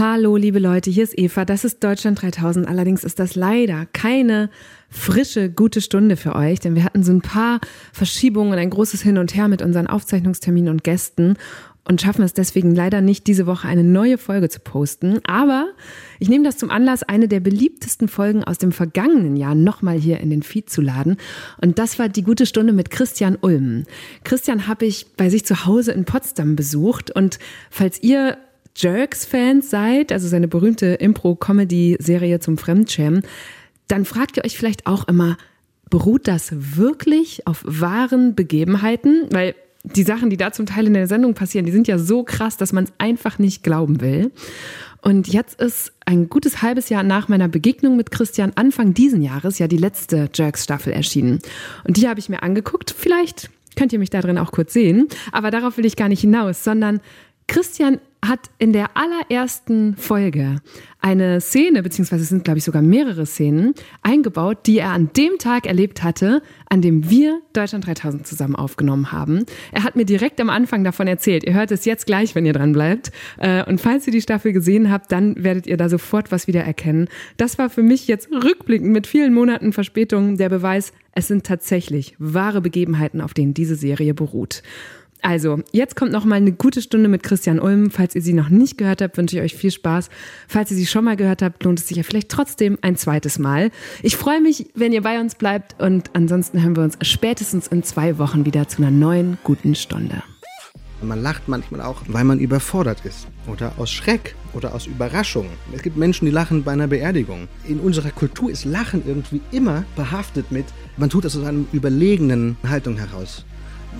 Hallo, liebe Leute, hier ist Eva. Das ist Deutschland 3000. Allerdings ist das leider keine frische, gute Stunde für euch, denn wir hatten so ein paar Verschiebungen und ein großes Hin und Her mit unseren Aufzeichnungsterminen und Gästen und schaffen es deswegen leider nicht, diese Woche eine neue Folge zu posten. Aber ich nehme das zum Anlass, eine der beliebtesten Folgen aus dem vergangenen Jahr nochmal hier in den Feed zu laden. Und das war die gute Stunde mit Christian Ulm. Christian habe ich bei sich zu Hause in Potsdam besucht. Und falls ihr Jerks-Fans seid, also seine berühmte Impro-Comedy-Serie zum Fremdschämen, dann fragt ihr euch vielleicht auch immer, beruht das wirklich auf wahren Begebenheiten? Weil die Sachen, die da zum Teil in der Sendung passieren, die sind ja so krass, dass man es einfach nicht glauben will. Und jetzt ist ein gutes halbes Jahr nach meiner Begegnung mit Christian Anfang diesen Jahres ja die letzte Jerks-Staffel erschienen. Und die habe ich mir angeguckt. Vielleicht könnt ihr mich da drin auch kurz sehen. Aber darauf will ich gar nicht hinaus, sondern Christian hat in der allerersten Folge eine Szene, beziehungsweise es sind, glaube ich, sogar mehrere Szenen eingebaut, die er an dem Tag erlebt hatte, an dem wir Deutschland 3000 zusammen aufgenommen haben. Er hat mir direkt am Anfang davon erzählt. Ihr hört es jetzt gleich, wenn ihr dran bleibt. Äh, und falls ihr die Staffel gesehen habt, dann werdet ihr da sofort was wieder erkennen. Das war für mich jetzt rückblickend mit vielen Monaten Verspätung der Beweis, es sind tatsächlich wahre Begebenheiten, auf denen diese Serie beruht. Also, jetzt kommt noch mal eine gute Stunde mit Christian Ulm. Falls ihr sie noch nicht gehört habt, wünsche ich euch viel Spaß. Falls ihr sie schon mal gehört habt, lohnt es sich ja vielleicht trotzdem ein zweites Mal. Ich freue mich, wenn ihr bei uns bleibt und ansonsten hören wir uns spätestens in zwei Wochen wieder zu einer neuen guten Stunde. Man lacht manchmal auch, weil man überfordert ist oder aus Schreck oder aus Überraschung. Es gibt Menschen, die lachen bei einer Beerdigung. In unserer Kultur ist Lachen irgendwie immer behaftet mit, man tut das aus einer überlegenen Haltung heraus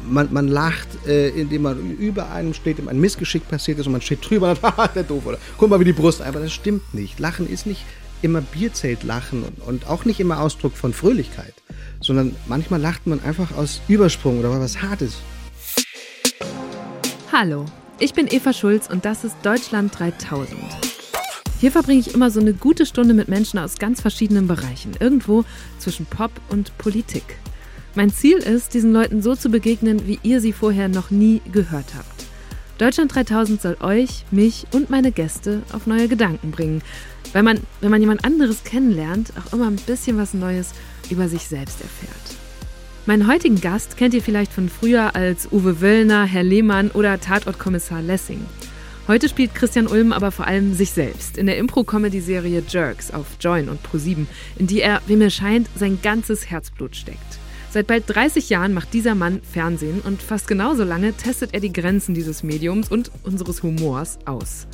man, man lacht, äh, indem man über einem steht, dem ein Missgeschick passiert ist und man steht drüber und sagt, der doof, oder guck mal wie die Brust. Aber das stimmt nicht. Lachen ist nicht immer Bierzeltlachen und, und auch nicht immer Ausdruck von Fröhlichkeit, sondern manchmal lacht man einfach aus Übersprung oder was Hartes. Hallo, ich bin Eva Schulz und das ist Deutschland 3000. Hier verbringe ich immer so eine gute Stunde mit Menschen aus ganz verschiedenen Bereichen, irgendwo zwischen Pop und Politik. Mein Ziel ist, diesen Leuten so zu begegnen, wie ihr sie vorher noch nie gehört habt. Deutschland 3000 soll euch, mich und meine Gäste auf neue Gedanken bringen, weil man, wenn man jemand anderes kennenlernt, auch immer ein bisschen was Neues über sich selbst erfährt. Meinen heutigen Gast kennt ihr vielleicht von früher als Uwe Wöllner, Herr Lehmann oder Tatortkommissar Lessing. Heute spielt Christian Ulm aber vor allem sich selbst in der Impro-Comedy-Serie Jerks auf Join und Pro7, in die er, wie mir scheint, sein ganzes Herzblut steckt. Seit bald 30 Jahren macht dieser Mann Fernsehen und fast genauso lange testet er die Grenzen dieses Mediums und unseres Humors aus.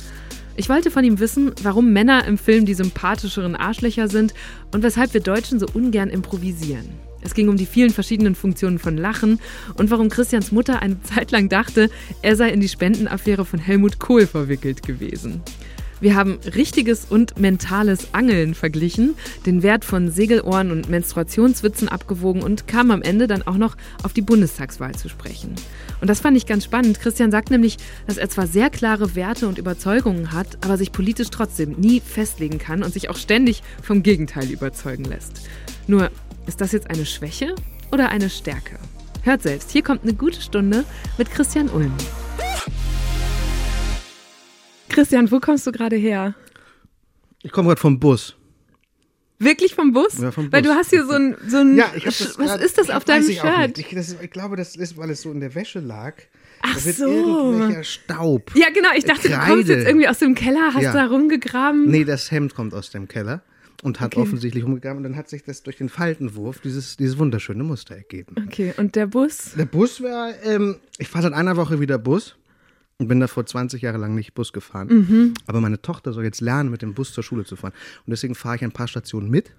Ich wollte von ihm wissen, warum Männer im Film die sympathischeren Arschlöcher sind und weshalb wir Deutschen so ungern improvisieren. Es ging um die vielen verschiedenen Funktionen von Lachen und warum Christians Mutter eine Zeit lang dachte, er sei in die Spendenaffäre von Helmut Kohl verwickelt gewesen. Wir haben richtiges und mentales Angeln verglichen, den Wert von Segelohren und Menstruationswitzen abgewogen und kamen am Ende dann auch noch auf die Bundestagswahl zu sprechen. Und das fand ich ganz spannend. Christian sagt nämlich, dass er zwar sehr klare Werte und Überzeugungen hat, aber sich politisch trotzdem nie festlegen kann und sich auch ständig vom Gegenteil überzeugen lässt. Nur, ist das jetzt eine Schwäche oder eine Stärke? Hört selbst, hier kommt eine gute Stunde mit Christian Ulm. Christian, wo kommst du gerade her? Ich komme gerade vom Bus. Wirklich vom Bus? Ja, vom Bus. Weil du hast hier so ein, so ein Ja, ich hab das was grad- ist das auf deinem Shirt? Ich, das ich glaube, das ist, weil es so in der Wäsche lag. Ach da wird so. irgendwelcher Staub. Ja, genau, ich dachte, du kommst Kreide. jetzt irgendwie aus dem Keller, hast Ja. da rumgegraben. Nee, das Hemd kommt aus dem Keller und hat Okay. offensichtlich umgegraben und dann hat sich das durch den Faltenwurf dieses, dieses wunderschöne Muster ergeben. Okay, und der Bus? Der Bus war, ähm, ich fahre seit einer Woche wieder Bus und bin davor 20 Jahre lang nicht Bus gefahren. Mhm. Aber meine Tochter soll jetzt lernen, mit dem Bus zur Schule zu fahren. Und deswegen fahre ich ein paar Stationen mit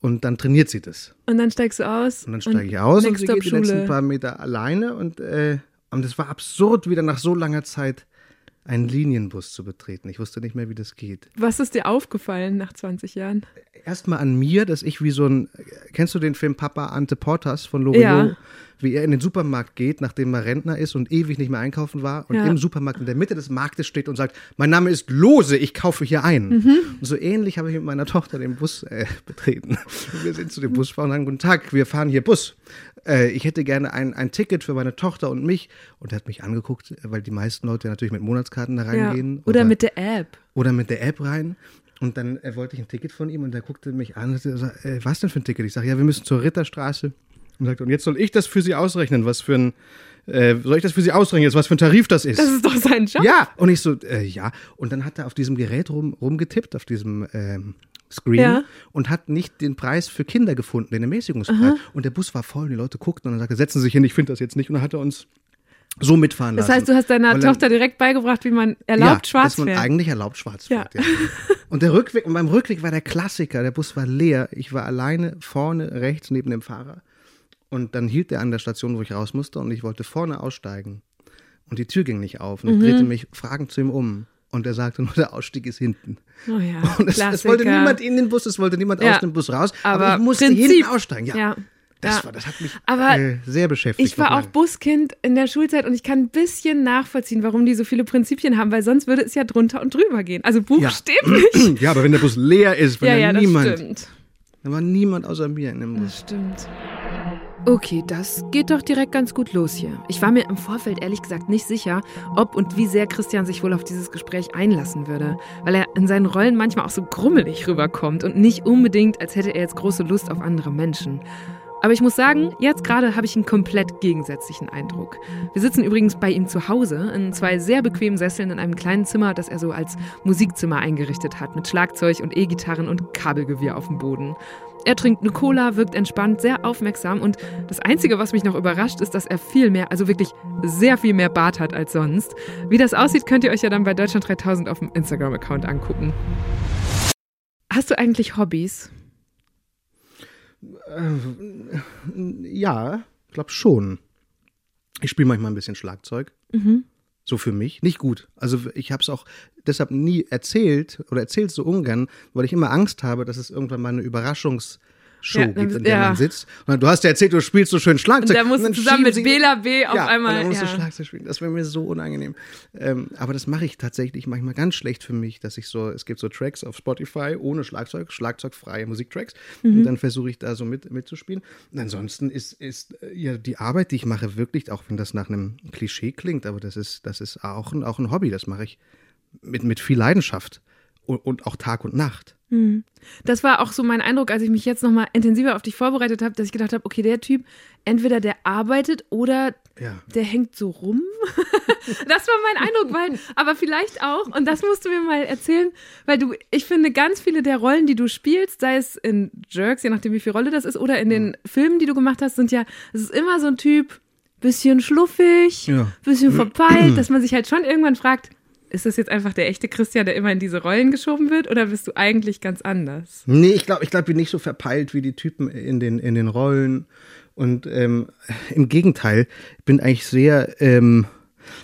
und dann trainiert sie das. Und dann steigst du aus. Und dann steige ich aus und sie geht die letzten paar Meter alleine und, äh, und es war absurd, wieder nach so langer Zeit einen Linienbus zu betreten. Ich wusste nicht mehr, wie das geht. Was ist dir aufgefallen nach 20 Jahren? Erstmal an mir, dass ich wie so ein, kennst du den Film Papa Ante Portas von Loriot? Ja. Wie er in den Supermarkt geht, nachdem er Rentner ist und ewig nicht mehr einkaufen war und Ja. im Supermarkt in der Mitte des Marktes steht und sagt, mein Name ist Lose, ich kaufe hier ein. Mhm. Und so ähnlich habe ich mit meiner Tochter den Bus äh, betreten. Und wir sind zu dem Busfahrer und sagen, guten Tag, wir fahren hier Bus. Äh, ich hätte gerne ein, ein Ticket für meine Tochter und mich. Und er hat mich angeguckt, weil die meisten Leute natürlich mit Eintrittskarten da reingehen. Ja. Oder, oder, mit der App. Oder mit der App rein. Und dann äh, wollte ich ein Ticket von ihm und er guckte mich an und sagte, äh, was denn für ein Ticket? Ich sage, ja, wir müssen zur Ritterstraße. Und sagt, und jetzt soll ich das für Sie ausrechnen, was für ein, äh, soll ich das für Sie ausrechnen, jetzt, was für ein Tarif das ist? Das ist doch sein Job. Ja, und ich so, äh, ja. Und dann hat er auf diesem Gerät rum, rumgetippt, auf diesem ähm, Screen ja. und hat nicht den Preis für Kinder gefunden, den Ermäßigungspreis. Aha. Und der Bus war voll und die Leute guckten und dann sagte, setzen Sie sich hin, ich finde das jetzt nicht. Und dann hat er uns so mitfahren lassen. Das heißt, du hast deiner Tochter direkt beigebracht, wie man erlaubt ja, schwarz dass man eigentlich erlaubt schwarz fährt. Ja. ja. Und der Rückweg, und beim Rückweg war der Klassiker, der Bus war leer, ich war alleine vorne rechts neben dem Fahrer. Und dann hielt er an der Station, wo ich raus musste und ich wollte vorne aussteigen. Und die Tür ging nicht auf und ich mhm. drehte mich fragend zu ihm um. Und er sagte nur, der Ausstieg ist hinten. Oh ja, und es, es wollte niemand in den Bus, es wollte niemand ja. aus dem Bus raus. Aber, aber ich musste Prinzip. hinten aussteigen. Ja. ja. Das, ja. war, das hat mich Aber äh, sehr beschäftigt. Ich war auch Buskind in der Schulzeit und ich kann ein bisschen nachvollziehen, warum die so viele Prinzipien haben, weil sonst würde es ja drunter und drüber gehen. Also buchstäblich. Ja, ja aber wenn der Bus leer ist, wenn ja, da niemand. Das stimmt. Da war niemand außer mir in dem Bus. Das stimmt. Okay, das geht doch direkt ganz gut los hier. Ich war mir im Vorfeld ehrlich gesagt nicht sicher, ob und wie sehr Christian sich wohl auf dieses Gespräch einlassen würde, weil er in seinen Rollen manchmal auch so grummelig rüberkommt und nicht unbedingt, als hätte er jetzt große Lust auf andere Menschen. Aber ich muss sagen, jetzt gerade habe ich einen komplett gegensätzlichen Eindruck. Wir sitzen übrigens bei ihm zu Hause in zwei sehr bequemen Sesseln in einem kleinen Zimmer, das er so als Musikzimmer eingerichtet hat, mit Schlagzeug und E-Gitarren und Kabelgewirr auf dem Boden. Er trinkt eine Cola, wirkt entspannt, sehr aufmerksam und das Einzige, was mich noch überrascht, ist, dass er viel mehr, also wirklich sehr viel mehr Bart hat als sonst. Wie das aussieht, könnt ihr euch ja dann bei Deutschland 3000 auf dem Instagram-Account angucken. Hast du eigentlich Hobbys? Äh, ja, ich glaube schon. Ich spiele manchmal ein bisschen Schlagzeug. Mhm. So für mich. Nicht gut. Also ich habe es auch deshalb nie erzählt oder erzählt so ungern, weil ich immer Angst habe, dass es irgendwann mal eine Überraschungs- Show ja, gibt, in der ja. man sitzt. Und du hast ja erzählt, du spielst so schön Schlagzeug. Und da musst du zusammen mit Bela B auf ja, einmal. Und dann musst du Schlagzeug spielen. Das wäre mir so unangenehm. Ähm, aber das mache ich tatsächlich manchmal ganz schlecht für mich, dass ich so, es gibt so Tracks auf Spotify ohne Schlagzeug, schlagzeugfreie Musiktracks. Mhm. Und dann versuche ich da so mit, mitzuspielen. Und ansonsten ist, ist äh, ja die Arbeit, die ich mache, wirklich, auch wenn das nach einem Klischee klingt, aber das ist, das ist auch ein, auch ein Hobby. Das mache ich mit, mit viel Leidenschaft und, und auch Tag und Nacht. Hm. Das war auch so mein Eindruck, als ich mich jetzt nochmal intensiver auf dich vorbereitet habe, dass ich gedacht habe, okay, der Typ, entweder der arbeitet oder ja. der hängt so rum. das war mein Eindruck, weil, aber vielleicht auch, und das musst du mir mal erzählen, weil du, ich finde, ganz viele der Rollen, die du spielst, sei es in Jerks, je nachdem, wie viel Rolle das ist, oder in den Filmen, die du gemacht hast, sind ja, es ist immer so ein Typ, bisschen schluffig, ja. bisschen verpeilt, dass man sich halt schon irgendwann fragt, ist das jetzt einfach der echte Christian, der immer in diese Rollen geschoben wird, oder bist du eigentlich ganz anders? Nee, ich glaube, ich glaube, bin nicht so verpeilt wie die Typen in den, in den Rollen. Und ähm, im Gegenteil, ich bin eigentlich sehr, ähm,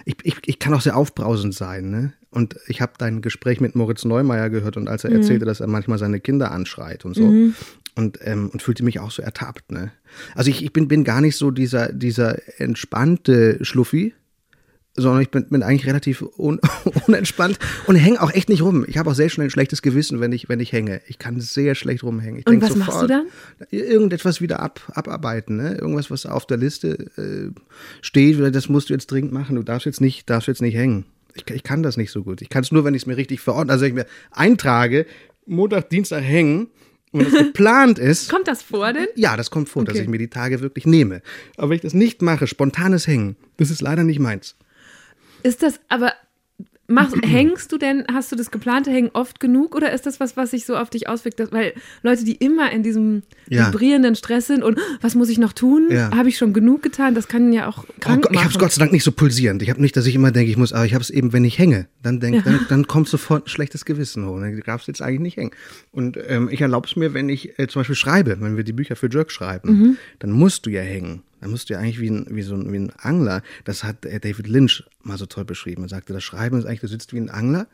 ich, ich, ich kann auch sehr aufbrausend sein, ne? Und ich habe dein Gespräch mit Moritz Neumeier gehört und als er mhm. erzählte, dass er manchmal seine Kinder anschreit und so. Mhm. Und, ähm, und fühlte mich auch so ertappt, ne? Also ich, ich bin, bin gar nicht so dieser, dieser entspannte Schluffi, sondern ich bin, bin eigentlich relativ un, unentspannt und hänge auch echt nicht rum. Ich habe auch sehr schnell ein schlechtes Gewissen, wenn ich, wenn ich hänge. Ich kann sehr schlecht rumhängen. Ich und was sofort, machst du dann? Irgendetwas wieder ab, abarbeiten, ne? Irgendwas, was auf der Liste äh, steht, das musst du jetzt dringend machen. Du darfst jetzt nicht, darfst jetzt nicht hängen. Ich, ich kann das nicht so gut. Ich kann es nur, wenn ich es mir richtig verordne. Also wenn ich mir eintrage, Montag, Dienstag hängen, wenn das geplant ist. kommt das vor denn? Ja, das kommt vor, okay. dass ich mir die Tage wirklich nehme. Aber wenn ich das nicht mache, spontanes Hängen, das ist leider nicht meins. Ist das aber Machst, hängst du denn, hast du das geplante Hängen oft genug oder ist das was, was sich so auf dich auswirkt? Dass, weil Leute, die immer in diesem ja. vibrierenden Stress sind und was muss ich noch tun? Ja. Habe ich schon genug getan? Das kann ja auch krank oh, Ich habe es Gott sei Dank nicht so pulsierend. Ich habe nicht, dass ich immer denke, ich muss, aber ich habe es eben, wenn ich hänge, dann denk, ja. dann, dann kommt sofort ein schlechtes Gewissen hoch. Dann darfst du jetzt eigentlich nicht hängen. Und ähm, ich erlaube es mir, wenn ich äh, zum Beispiel schreibe, wenn wir die Bücher für Jerk schreiben, mhm. dann musst du ja hängen. Dann musst du ja eigentlich wie ein, wie so ein, wie ein Angler, das hat äh, David Lynch mal so toll beschrieben. Er sagte, das Schreiben ist eigentlich, du sitzt wie ein Angler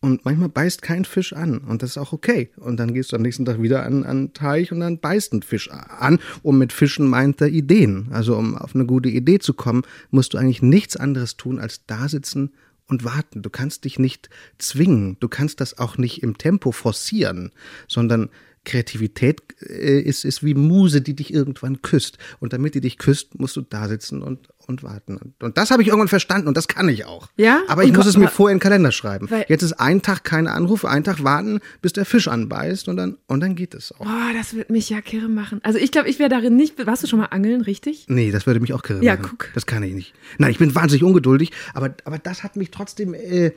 und manchmal beißt kein Fisch an und das ist auch okay. Und dann gehst du am nächsten Tag wieder an, an Teich und dann beißt ein Fisch an. Und mit Fischen meint er Ideen. Also um auf eine gute Idee zu kommen, musst du eigentlich nichts anderes tun, als da sitzen und warten. Du kannst dich nicht zwingen. Du kannst das auch nicht im Tempo forcieren, sondern Kreativität äh, ist, ist wie Muse, die dich irgendwann küsst. Und damit die dich küsst, musst du da sitzen und, und warten. Und, das habe ich irgendwann verstanden und das kann ich auch. Ja? Aber ich Und muss es mir vorher in den Kalender schreiben. Jetzt ist ein Tag keine Anrufe, ein Tag warten, bis der Fisch anbeißt und dann, und dann geht es auch. Boah, das wird mich ja kirre machen. Also ich glaube, ich wäre darin nicht. Warst du schon mal angeln, richtig? Nee, das würde mich auch kirre Ja, machen. guck. Das kann ich nicht. Nein, ich bin wahnsinnig ungeduldig, aber, aber das hat mich trotzdem äh,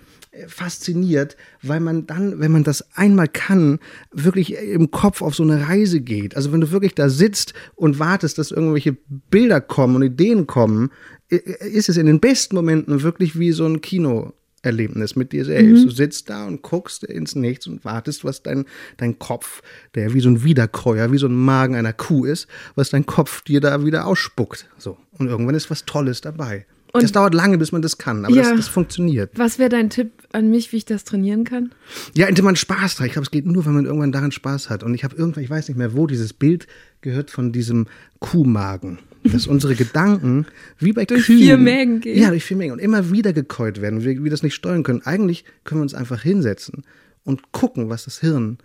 fasziniert, weil man dann, wenn man das einmal kann, wirklich im Kopf auf so eine Reise geht. Also wenn du wirklich da sitzt und wartest, dass irgendwelche Bilder kommen und Ideen kommen, ist es in den besten Momenten wirklich wie so ein Kino. Erlebnis mit dir selbst. Du sitzt da und guckst ins Nichts und wartest, was dein, dein Kopf, der wie so ein Wiederkäuer, wie so ein Magen einer Kuh ist, was dein Kopf dir da wieder ausspuckt. So. Und irgendwann ist was Tolles dabei. Und- das dauert lange, bis man das kann, aber Ja. das, das funktioniert. Was wäre dein Tipp an mich, wie ich das trainieren kann? Ja, indem man Spaß hat. Ich glaube, es geht nur, wenn man irgendwann daran Spaß hat. Und ich habe irgendwann, ich weiß nicht mehr wo, dieses Bild gehört von diesem Kuhmagen. Dass unsere Gedanken wie bei Durch Kühen, vier Mägen gehen. Ja, durch vier Mägen und immer wieder gekäut werden. Wir, wir das nicht steuern können. Eigentlich können wir uns einfach hinsetzen und gucken, was das Hirn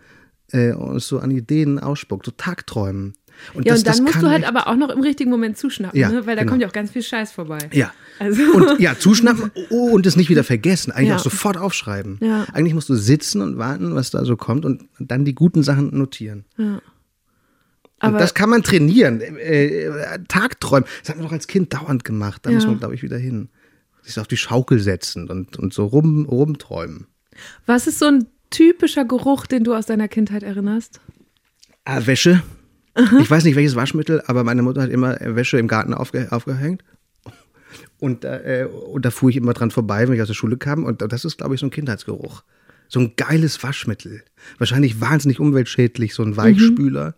äh, uns so an Ideen ausspuckt. So Tagträumen. Und Ja, das, und dann musst du halt aber auch noch im richtigen Moment zuschnappen, Ja, ne? weil da genau. kommt ja auch ganz viel Scheiß vorbei. Ja. Also- Und ja, zuschnappen oh, und es nicht wieder vergessen. Eigentlich Ja. auch sofort aufschreiben. Ja. Eigentlich musst du sitzen und warten, was da so kommt und dann die guten Sachen notieren. Aber und das kann man trainieren. Äh, äh, Tagträumen. Das hat man doch als Kind dauernd gemacht. Da Ja. muss man, glaube ich, wieder hin. Sich auf die Schaukel setzen und, und so rum, rumträumen. was ist so ein typischer Geruch, den du aus deiner Kindheit erinnerst? Ah, Wäsche. Ich weiß nicht, welches Waschmittel, aber meine Mutter hat immer äh, Wäsche im Garten aufge aufgehängt. Und, äh, und da fuhr ich immer dran vorbei, wenn ich aus der Schule kam. Und das ist, glaube ich, so ein Kindheitsgeruch. So ein geiles Waschmittel. Wahrscheinlich wahnsinnig umweltschädlich, so ein Weichspüler.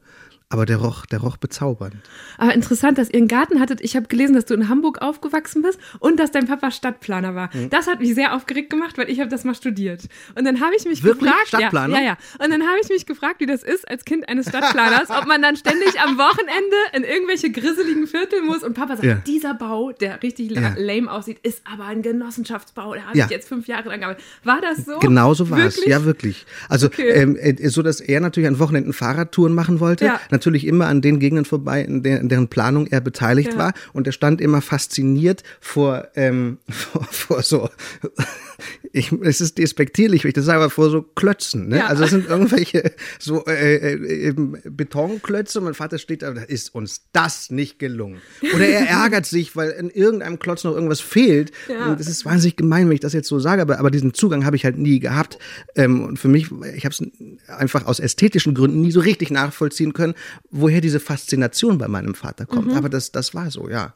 Aber der roch, der roch bezaubernd. Aber interessant, dass ihr einen Garten hattet. Ich habe gelesen, dass du in Hamburg aufgewachsen bist und dass dein Papa Stadtplaner war. Mhm. Das hat mich sehr aufgeregt gemacht, weil ich habe das mal studiert. Und dann habe ich mich Wirklich? gefragt, Stadtplaner? ja, ja, ja. Und dann habe ich mich gefragt, wie das ist als Kind eines Stadtplaners, ob man dann ständig am Wochenende in irgendwelche grisseligen Viertel muss und Papa sagt, Ja. dieser Bau, der richtig Ja. lame aussieht, ist aber ein Genossenschaftsbau. Da habe Ja. ich jetzt fünf Jahre dran gearbeitet. War das so? Genau so war es. Ja, wirklich. Also, Okay. ähm, äh, so dass er natürlich an Wochenenden Fahrradtouren machen wollte. Ja. Natürlich immer an den Gegenden vorbei, in, der, in deren Planung er beteiligt Ja. war. Und er stand immer fasziniert vor, ähm, vor, vor so, ich, es ist despektierlich, wenn ich das sage, aber vor so Klötzen. Ne? Ja. Also es sind irgendwelche so äh, äh, Betonklötze. Mein Vater steht da, ist uns das nicht gelungen. Oder er ärgert sich, weil in irgendeinem Klotz noch irgendwas fehlt. Ja. Und das ist wahnsinnig gemein, wenn ich das jetzt so sage, aber, aber diesen Zugang habe ich halt nie gehabt. Ähm, und für mich, ich habe es einfach aus ästhetischen Gründen nie so richtig nachvollziehen können, woher diese Faszination bei meinem Vater kommt. Aber das, das war so, ja.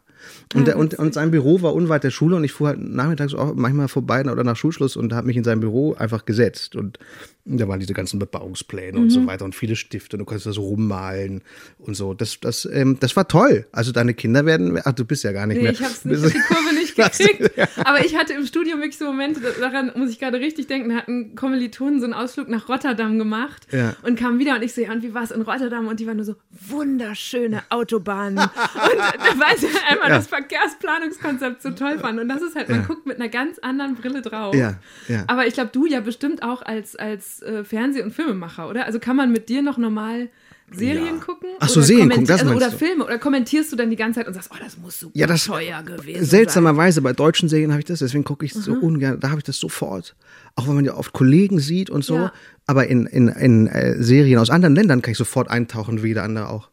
Und, der, und, und sein Büro war unweit der Schule und ich fuhr halt nachmittags auch manchmal vorbei oder nach Schulschluss und habe mich in sein Büro einfach gesetzt. Und da waren diese ganzen Bebauungspläne und so weiter und viele Stifte und du konntest das rummalen und so. Das, das, ähm, das war toll. Also deine Kinder werden, ach, du bist ja gar nicht Nee, mehr. ich habe nicht, die Kurve nicht gekriegt. Aber ich hatte im Studium wirklich so Momente, da- daran muss ich gerade richtig denken, da hatten Kommilitonen so einen Ausflug nach Rotterdam gemacht Ja. und kamen wieder und ich so, ja, und wie war es in Rotterdam? Und die waren nur so, wunderschöne Autobahnen. und weil sie halt einmal Ja. das Verkehrsplanungskonzept so toll fanden. Und das ist halt, man Ja. guckt mit einer ganz anderen Brille drauf. Ja. Aber ich glaube, du ja bestimmt auch als, als äh, Fernseh- und Filmemacher, oder? Also kann man mit dir noch normal Serien Ja. gucken? Ach so, Oder Serien gucken, das also, Oder du? Filme? Oder kommentierst du dann die ganze Zeit und sagst, oh, das muss super Ja, das- teuer gewesen sein. Seltsamerweise bei deutschen Serien habe ich das, deswegen gucke ich so Mhm. ungern, da habe ich das sofort. Auch wenn man ja oft Kollegen sieht und so. Ja. Aber in, in, in äh, Serien aus anderen Ländern kann ich sofort eintauchen, wie jeder andere auch.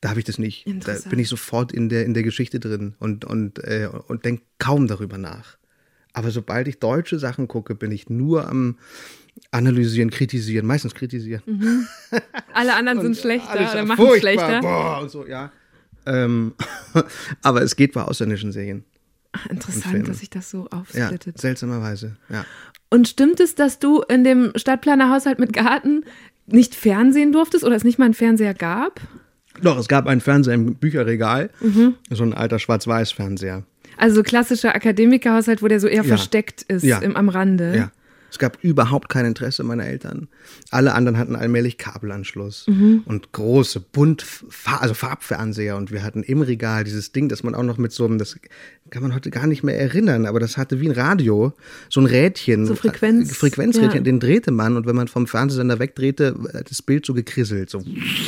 Da habe ich das nicht. Da bin ich sofort in der, in der Geschichte drin und, und, äh, und denke kaum darüber nach. Aber sobald ich deutsche Sachen gucke, bin ich nur am analysieren, kritisieren, meistens kritisieren. Alle anderen sind schlechter oder ja machen es furchtbar, schlechter. Boah, und so, ja. Ähm, aber es geht bei ausländischen Serien. Ach, Interessant, dass sich das so Ja, aufsplittet. seltsamerweise, ja. Und stimmt es, dass du in dem Stadtplanerhaushalt mit Garten nicht Fernsehen durftest oder es nicht mal einen Fernseher gab? Doch, es gab einen Fernseher im Bücherregal, Mhm. so ein alter Schwarz-Weiß-Fernseher. Also so klassischer Akademikerhaushalt, wo der so eher Ja. versteckt ist Ja. im, am Rande. Ja. Es gab überhaupt kein Interesse meiner Eltern. Alle anderen hatten allmählich Kabelanschluss und große, bunt, also Farbfernseher. Und wir hatten im Regal dieses Ding, das man auch noch mit so einem, das kann man heute gar nicht mehr erinnern, aber das hatte wie ein Radio, so ein Rädchen. So Frequenz- äh, Frequenzrädchen, ja. den drehte man und wenn man vom Fernsehsender wegdrehte, hat das Bild so gekrisselt, so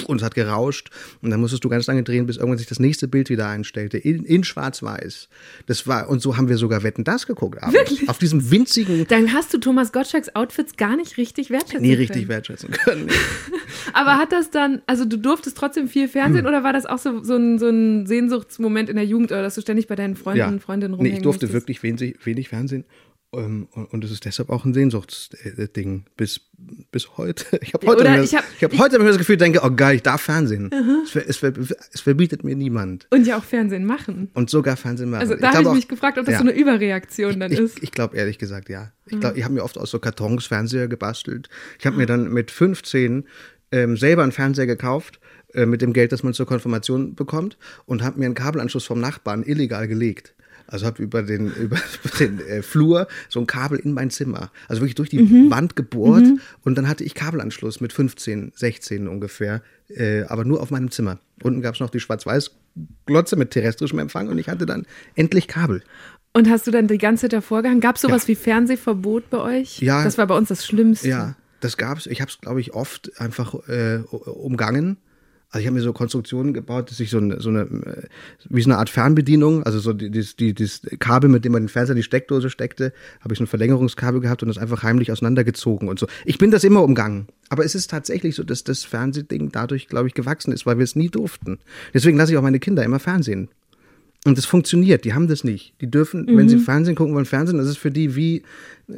und es hat gerauscht und dann musstest du ganz lange drehen, bis irgendwann sich das nächste Bild wieder einstellte, in, in schwarz-weiß. Das war, und so haben wir sogar Wetten, das geguckt. abends. Wirklich? Auf diesem winzigen, Dann hast du Thomas Gottschalks Outfits gar nicht richtig wertschätzen nie können. richtig wertschätzen können. Aber hat das dann, also du durftest trotzdem viel Fernsehen oder war das auch so, so, ein, so ein Sehnsuchtsmoment in der Jugend oder dass du ständig bei deinen Freunden und Freundinnen nee, rumhängen ich durfte musstest? wirklich wenig, wenig Fernsehen. Ähm, Und und es ist deshalb auch ein Sehnsuchtsding bis, bis heute. Ich habe heute, Oder immer das- ich hab- ich hab heute immer das Gefühl, denke, oh geil, ich darf Fernsehen. Es, ver, es, ver, es verbietet mir niemand. Und ja auch Fernsehen machen. Und sogar Fernsehen machen. Also da habe ich mich gefragt, ob das ja. so eine Überreaktion dann ich, ist. Ich glaube ehrlich gesagt, ja. Ich glaube, ich habe mir oft aus so Kartons Fernseher gebastelt. Ich habe mir dann mit 15 ähm, selber einen Fernseher gekauft äh, mit dem Geld, das man zur Konfirmation bekommt und habe mir einen Kabelanschluss vom Nachbarn illegal gelegt. Also habe über den, über den äh, Flur so ein Kabel in mein Zimmer. Also wirklich durch die Mhm. Wand gebohrt und dann hatte ich Kabelanschluss mit 15, 16 ungefähr, äh, aber nur auf meinem Zimmer. Unten gab es noch die Schwarz-Weiß-Glotze mit terrestrischem Empfang und ich hatte dann endlich Kabel. Und hast du dann die ganze Zeit davor gehangen? Gab es sowas wie Fernsehverbot bei euch? Ja. Das war bei uns das Schlimmste. Ja, das gab's. Ich habe es, glaube ich, oft einfach äh, umgangen. Also ich habe mir so Konstruktionen gebaut, dass ich so eine, so eine, wie so eine Art Fernbedienung, also so die, die, die, das Kabel, mit dem man den Fernseher in die Steckdose steckte, habe ich so ein Verlängerungskabel gehabt und das einfach heimlich auseinandergezogen und so. Ich bin das immer umgangen. Aber es ist tatsächlich so, dass das Fernsehding dadurch, glaube ich, gewachsen ist, weil wir es nie durften. Deswegen lasse ich auch meine Kinder immer Fernsehen. Und das funktioniert, die haben das nicht. Die dürfen, wenn sie Fernsehen gucken wollen, Fernsehen, das ist für die wie, äh,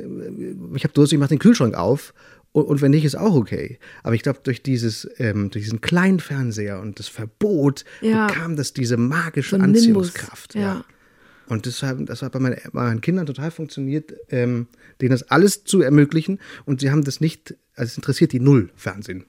ich habe Durst, ich mache den Kühlschrank auf und, und wenn nicht, ist auch okay. Aber ich glaube, durch dieses, ähm, durch diesen kleinen Fernseher und das Verbot Ja. bekam das diese magische So Anziehungskraft. ja. Und das hat, das hat bei meinen, bei meinen Kindern total funktioniert, ähm, denen das alles zu ermöglichen. Und sie haben das nicht, also es interessiert die null Fernsehen.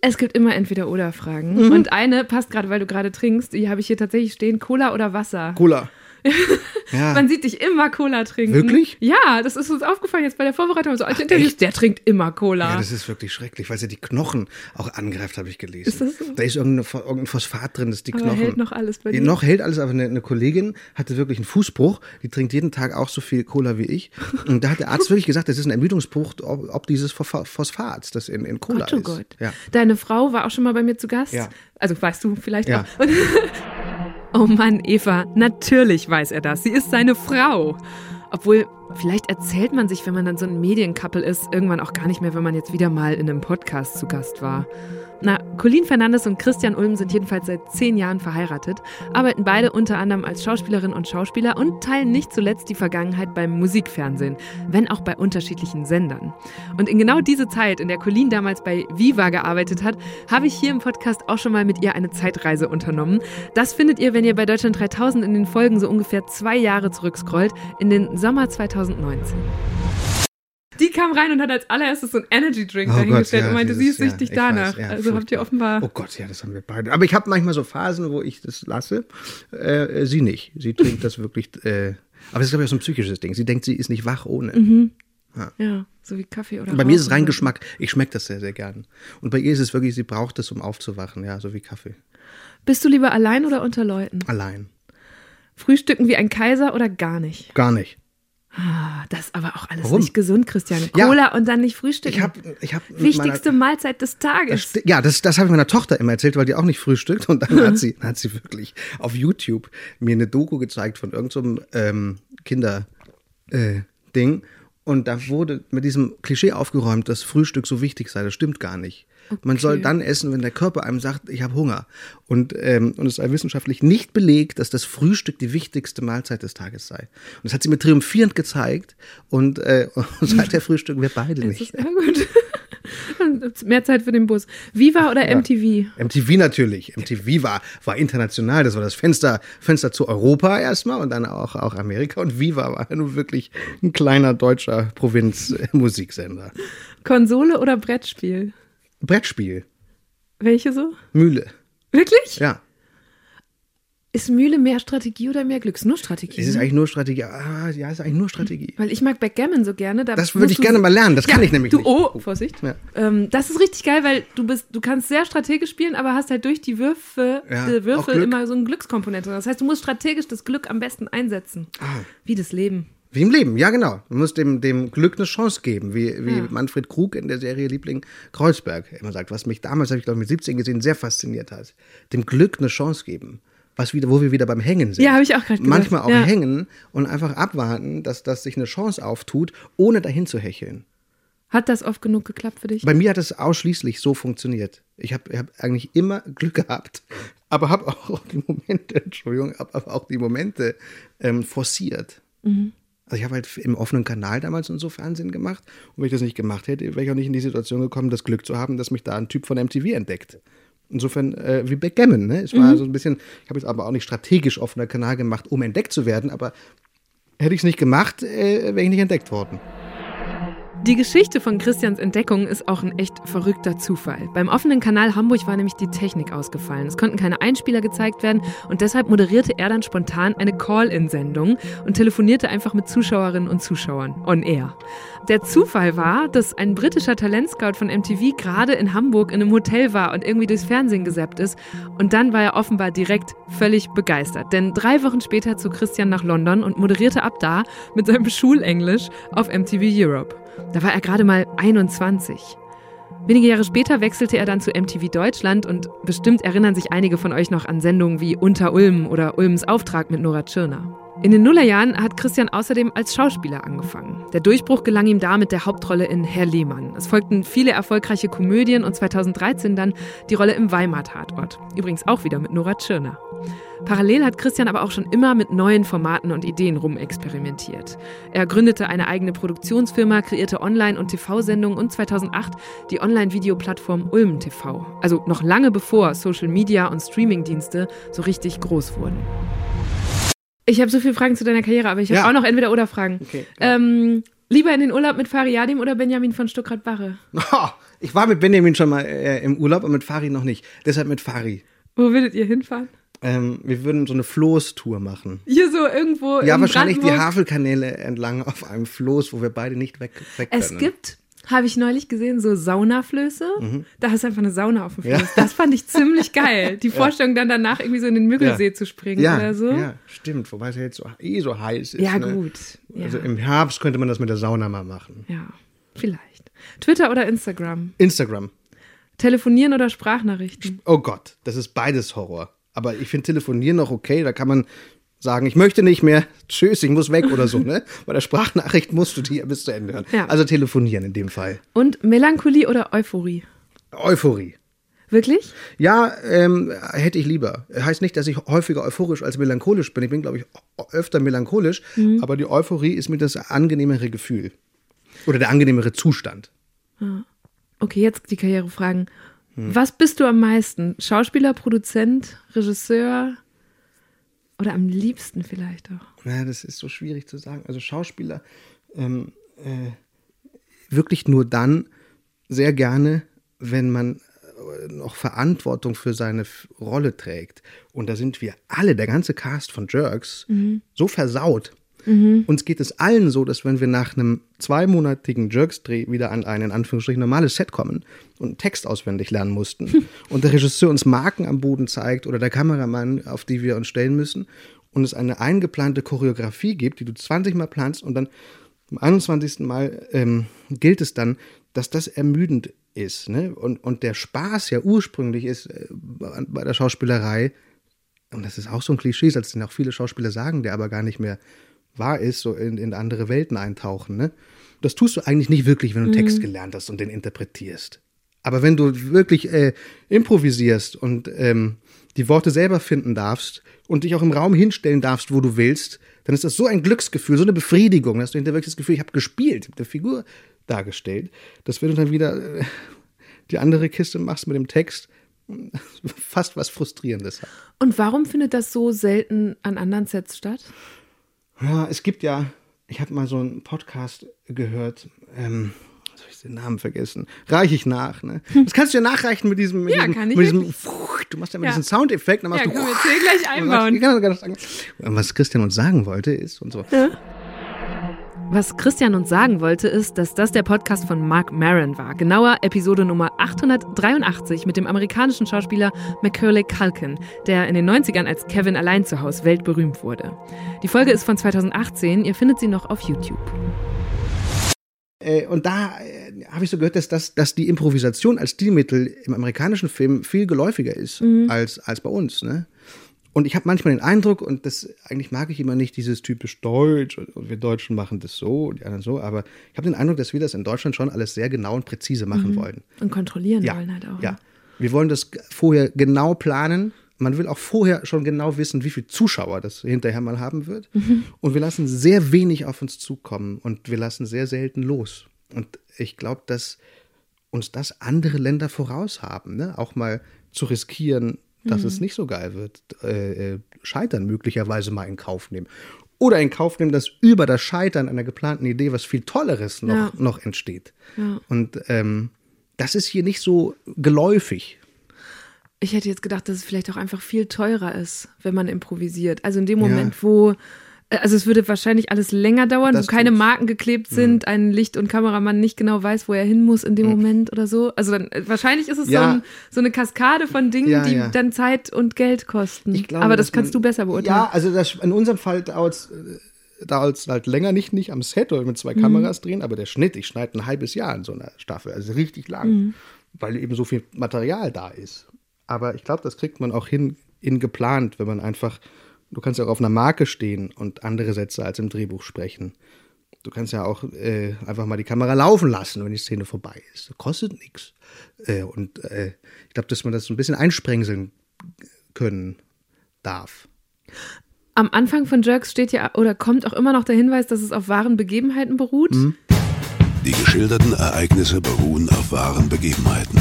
Es gibt immer entweder oder Fragen. Mhm. Und eine passt gerade, weil du gerade trinkst. Die habe ich hier tatsächlich stehen: Cola oder Wasser. Cola. ja. Man sieht dich immer Cola trinken. Wirklich? Ja, das ist uns aufgefallen jetzt bei der Vorbereitung. So alte Interviews, der trinkt immer Cola. Ja, das ist wirklich schrecklich, weil sie die Knochen auch angreift, habe ich gelesen. Ist das so? Da ist irgendein, irgendein Phosphat drin, das die Aber Knochen. hält noch alles bei dir? Noch hält alles, aber eine, eine Kollegin hatte wirklich einen Fußbruch. Die trinkt jeden Tag auch so viel Cola wie ich. Und da hat der Arzt wirklich gesagt, das ist ein Ermüdungsbruch, ob, ob dieses Pho- Phosphat, das in, in Cola Gott, oh ist. Gott. Ja. Deine Frau war auch schon mal bei mir zu Gast. Ja. Also weißt du vielleicht Ja. auch. oh Mann, Eva, natürlich weiß er das. Sie ist seine Frau. Obwohl, vielleicht erzählt man sich, wenn man dann so ein Medienkappel ist, irgendwann auch gar nicht mehr, wenn man jetzt wieder mal in einem Podcast zu Gast war. Na, Colleen Fernandes und Christian Ulm sind jedenfalls seit zehn Jahren verheiratet, arbeiten beide unter anderem als Schauspielerin und Schauspieler und teilen nicht zuletzt die Vergangenheit beim Musikfernsehen, wenn auch bei unterschiedlichen Sendern. Und in genau diese Zeit, in der Colleen damals bei Viva gearbeitet hat, habe ich hier im Podcast auch schon mal mit ihr eine Zeitreise unternommen. Das findet ihr, wenn ihr bei Deutschland 3000 in den Folgen so ungefähr zwei Jahre zurückscrollt, in den Sommer 2019. Die kam rein und hat als allererstes so einen Energy Drink Oh dahingestellt Gott, ja, und meinte, sie ist dieses- ja, danach. weiß, ja, also habt ihr offenbar. Oh Gott, ja, das haben wir beide. Aber ich habe manchmal so Phasen, wo ich das lasse. Äh, sie nicht. Sie trinkt das wirklich. Äh, aber es ist, glaube ich, auch so ein psychisches Ding. Sie denkt, sie ist nicht wach ohne. Ja, so wie Kaffee oder bei mir ist es rein Geschmack. Ich schmecke das sehr, sehr gern. Und bei ihr ist es wirklich, sie braucht es, um aufzuwachen. Ja, so wie Kaffee. Bist du lieber allein oder unter Leuten? Allein. Frühstücken wie ein Kaiser oder gar nicht? Gar nicht. Ah, das ist aber auch alles Warum? nicht gesund, Christiane. Ja. Cola und dann nicht frühstücken. Ich habe ich hab Wichtigste meiner- Mahlzeit des Tages. Sti- Ja, das, das habe ich meiner Tochter immer erzählt, weil die auch nicht frühstückt. Und dann hat sie, hat sie wirklich auf YouTube mir eine Doku gezeigt von irgendeinem so ähm, Kinder-Ding. und da wurde mit diesem Klischee aufgeräumt, dass Frühstück so wichtig sei. Das stimmt gar nicht. Man soll dann essen, wenn der Körper einem sagt, ich habe Hunger. Und, ähm, und es sei wissenschaftlich nicht belegt, dass das Frühstück die wichtigste Mahlzeit des Tages sei. Und das hat sie mir triumphierend gezeigt. Und, äh, und seither frühstücken wir beide Das nicht. ist ja gut. Mehr Zeit für den Bus. Viva oder MTV? MTV natürlich. MTV war, war international. Das war das Fenster, Fenster zu Europa erstmal und dann auch, auch Amerika. Und Viva war nun wirklich ein kleiner deutscher Provinz-Musiksender. Konsole oder Brettspiel? Brettspiel. Welche so? Mühle. Wirklich? Ja. Ist Mühle mehr Strategie oder mehr Glück? Ist nur Strategie. Es ist ne? eigentlich nur Strategie. Ah, ja, es ist eigentlich nur Strategie. Weil ich mag Backgammon so gerne. Da Das würde ich gerne mal lernen. Das kann ich nämlich du, nicht. Oh, Vorsicht. Ja. Ähm, das ist richtig geil, weil du bist, du kannst sehr strategisch spielen, aber hast halt durch die Würfe, Ja, die Glück. immer so eine Glückskomponente. Das heißt, du musst strategisch das Glück am besten einsetzen. Ah. Wie das Leben. Wie im Leben, ja genau. Man muss dem, dem Glück eine Chance geben, wie, wie Ja. Manfred Krug in der Serie Liebling Kreuzberg immer sagt, was mich damals, habe ich glaube mit 17 gesehen, sehr fasziniert hat. Dem Glück eine Chance geben. Was wieder, wo wir wieder beim Hängen sind. Ja, habe ich auch gerade. Manchmal auch Ja. hängen und einfach abwarten, dass, dass sich eine Chance auftut, ohne dahin zu hecheln. Hat das oft genug geklappt für dich? Bei mir hat es ausschließlich so funktioniert. Ich habe hab eigentlich immer Glück gehabt, aber habe auch die Momente, Entschuldigung, habe aber auch die Momente ähm, forciert. Also ich habe halt im offenen Kanal damals und so Fernsehen gemacht. Und wenn ich das nicht gemacht hätte, wäre ich auch nicht in die Situation gekommen, das Glück zu haben, dass mich da ein Typ von MTV entdeckt. Insofern äh, wie Backgammon. Ne? Es war so ein bisschen, ich habe jetzt aber auch nicht strategisch offener Kanal gemacht, um entdeckt zu werden, aber hätte ich es nicht gemacht, äh, wäre ich nicht entdeckt worden. Die Geschichte von Christians Entdeckung ist auch ein echt verrückter Zufall. Beim offenen Kanal Hamburg war nämlich die Technik ausgefallen. Es konnten keine Einspieler gezeigt werden und deshalb moderierte er dann spontan eine Call-in-Sendung und telefonierte einfach mit Zuschauerinnen und Zuschauern on air. Der Zufall war, dass ein britischer Talentscout von MTV gerade in Hamburg in einem Hotel war und irgendwie durchs Fernsehen gesappt ist. Und dann war er offenbar direkt völlig begeistert. Denn drei Wochen später zog Christian nach London und moderierte ab da mit seinem Schulenglisch auf MTV Europe. Da war er gerade mal 21. Wenige Jahre später wechselte er dann zu MTV Deutschland und bestimmt erinnern sich einige von euch noch an Sendungen wie Unter Ulm oder Ulms Auftrag mit Nora Tschirner. In den Nullerjahren hat Christian außerdem als Schauspieler angefangen. Der Durchbruch gelang ihm da mit der Hauptrolle in Herr Lehmann. Es folgten viele erfolgreiche Komödien und 2013 dann die Rolle im Weimar Tatort. Übrigens auch wieder mit Nora Tschirner. Parallel hat Christian aber auch schon immer mit neuen Formaten und Ideen rumexperimentiert. Er gründete eine eigene Produktionsfirma, kreierte Online- und TV-Sendungen und 2008 die Online-Videoplattform Ulm TV. Also noch lange bevor Social Media und Streamingdienste so richtig groß wurden. Ich habe so viele Fragen zu deiner Karriere, aber ich habe Ja. auch noch entweder oder Fragen. Okay, ähm, lieber in den Urlaub mit Fariadim oder Benjamin von Stuckrad-Barre? Ich war mit Benjamin schon mal äh, im Urlaub und mit Fari noch nicht. Deshalb mit Fari. Wo würdet ihr hinfahren? Ähm, wir würden so eine Floßtour machen. Hier so irgendwo Ja, in wahrscheinlich die Brandenburg? Havelkanäle entlang auf einem Floß, wo wir beide nicht weg, weg Es können. gibt, habe ich neulich gesehen, so Saunaflöße. Da hast du einfach eine Sauna auf dem. Mhm. Ja. Das fand ich ziemlich geil. Die Vorstellung, dann danach irgendwie so in den Müggelsee Ja. zu springen ja, oder so. ja, stimmt. Wobei es ja jetzt so, eh so heiß ist. Ja, ne? gut. Also im Herbst könnte man das mit der Sauna mal machen. ja, vielleicht. Twitter oder Instagram? Instagram. Telefonieren oder Sprachnachrichten? Oh Gott, das ist beides Horror. Aber ich finde Telefonieren noch okay. Da kann man sagen, ich möchte nicht mehr, tschüss, ich muss weg oder so. Ne? Bei der Sprachnachricht musst du die bis zu Ende hören. Ja. Also telefonieren in dem Fall. Und Melancholie oder Euphorie? Euphorie. Wirklich? Ja, ähm, hätte ich lieber. Heißt nicht, dass ich häufiger euphorisch als melancholisch bin. Ich bin, glaube ich, öfter melancholisch. Aber die Euphorie ist mir das angenehmere Gefühl. Oder der angenehmere Zustand. Okay, jetzt die Karrierefragen. Hm. Was bist du am meisten? Schauspieler, Produzent, Regisseur oder am liebsten vielleicht auch? Ja, das ist so schwierig zu sagen. Also Schauspieler ähm, äh, wirklich nur dann sehr gerne, wenn man äh, noch Verantwortung für seine Rolle trägt. Und da sind wir alle, der ganze Cast von Jerks, so versaut. Uns geht es allen so, dass wenn wir nach einem zweimonatigen Jerks-Dreh wieder an ein in Anführungsstrichen normales Set kommen und einen Text auswendig lernen mussten und der Regisseur uns Marken am Boden zeigt oder der Kameramann, auf die wir uns stellen müssen und es eine eingeplante Choreografie gibt, die du 20 Mal planst und dann am 21. Mal ähm, gilt es dann, dass das ermüdend ist. Ne? Und, und der Spaß ja ursprünglich ist äh, bei der Schauspielerei, und das ist auch so ein Klischee, als den auch viele Schauspieler sagen, der aber gar nicht mehr wahr ist, so in, in andere Welten eintauchen. Ne? Das tust du eigentlich nicht wirklich, wenn du einen Text gelernt hast und den interpretierst. Aber wenn du wirklich äh, improvisierst und ähm, die Worte selber finden darfst und dich auch im Raum hinstellen darfst, wo du willst, dann ist das so ein Glücksgefühl, so eine Befriedigung, dass du hinterher wirklich das Gefühl, ich habe gespielt, mit der Figur dargestellt, dass wenn du dann wieder äh, die andere Kiste machst mit dem Text, fast was Frustrierendes hat. Und warum findet das so selten an anderen Sets statt? Ja, es gibt ja, ich habe mal so einen Podcast gehört, ähm, habe ich den Namen vergessen. Reiche ich nach, ne? Das kannst du ja nachreichen mit diesem, mit Ja, diesem, kann ich mit diesem du machst ja mit Ja. diesem Soundeffekt, dann machst Ja, du können wir jetzt hier gleich einbauen. Ich kann das gar nicht sagen. Und Was Christian uns sagen wollte, ist und so. Was Christian uns sagen wollte, ist, dass das der Podcast von Mark Maron war. Genauer Episode Nummer 883 mit dem amerikanischen Schauspieler Macaulay Culkin, der in den 90ern als Kevin allein zu Hause weltberühmt wurde. Die Folge ist von 2018, ihr findet sie noch auf YouTube. Äh, und da äh, habe ich so gehört, dass, das, dass die Improvisation als Stilmittel im amerikanischen Film viel geläufiger ist als, als bei uns. Ne? Und ich habe manchmal den Eindruck, und das eigentlich mag ich immer nicht dieses typisch Deutsch und, wir Deutschen machen das so und die anderen so, aber ich habe den Eindruck, dass wir das in Deutschland schon alles sehr genau und präzise machen wollen. Und kontrollieren Ja, wollen halt auch. ja. Wir wollen das vorher genau planen. Man will auch vorher schon genau wissen, wie viele Zuschauer das hinterher mal haben wird. Und wir lassen sehr wenig auf uns zukommen und wir lassen sehr selten los. Und ich glaube, dass uns das andere Länder voraus haben, ne? auch mal zu riskieren, dass es nicht so geil wird, äh, äh, Scheitern möglicherweise mal in Kauf nehmen. Oder in Kauf nehmen, dass über das Scheitern einer geplanten Idee was viel Tolleres noch, Ja. noch entsteht. Und ähm, das ist hier nicht so geläufig. Ich hätte jetzt gedacht, dass es vielleicht auch einfach viel teurer ist, wenn man improvisiert. Also in dem Ja. Moment, wo, äh, also es würde wahrscheinlich alles länger dauern, Das wo keine tut's. Marken geklebt Mhm. sind, ein Licht- und Kameramann nicht genau weiß, wo er hin muss in dem Moment oder so. Also dann, äh, wahrscheinlich ist es so, Ja. ein, so eine Kaskade von Dingen, Ja, die ja. dann Zeit und Geld kosten. Ich glaube, Aber das kannst man- du besser beurteilen. Ja, also das, in unserem Fall dauert es dauert's halt länger, nicht, nicht am Set oder mit zwei Kameras drehen, aber der Schnitt, ich schneide ein halbes Jahr in so einer Staffel, also richtig lang, weil eben so viel Material da ist. Aber ich glaube, das kriegt man auch hin, in geplant, wenn man einfach, du kannst ja auch auf einer Marke stehen und andere Sätze als im Drehbuch sprechen. Du kannst ja auch äh, einfach mal die Kamera laufen lassen, wenn die Szene vorbei ist. Das kostet nichts. Äh, und äh, ich glaube, dass man das so ein bisschen einsprengseln können darf. Am Anfang von Jerks steht ja oder kommt auch immer noch der Hinweis, dass es auf wahren Begebenheiten beruht. Mhm. Die geschilderten Ereignisse beruhen auf wahren Begebenheiten.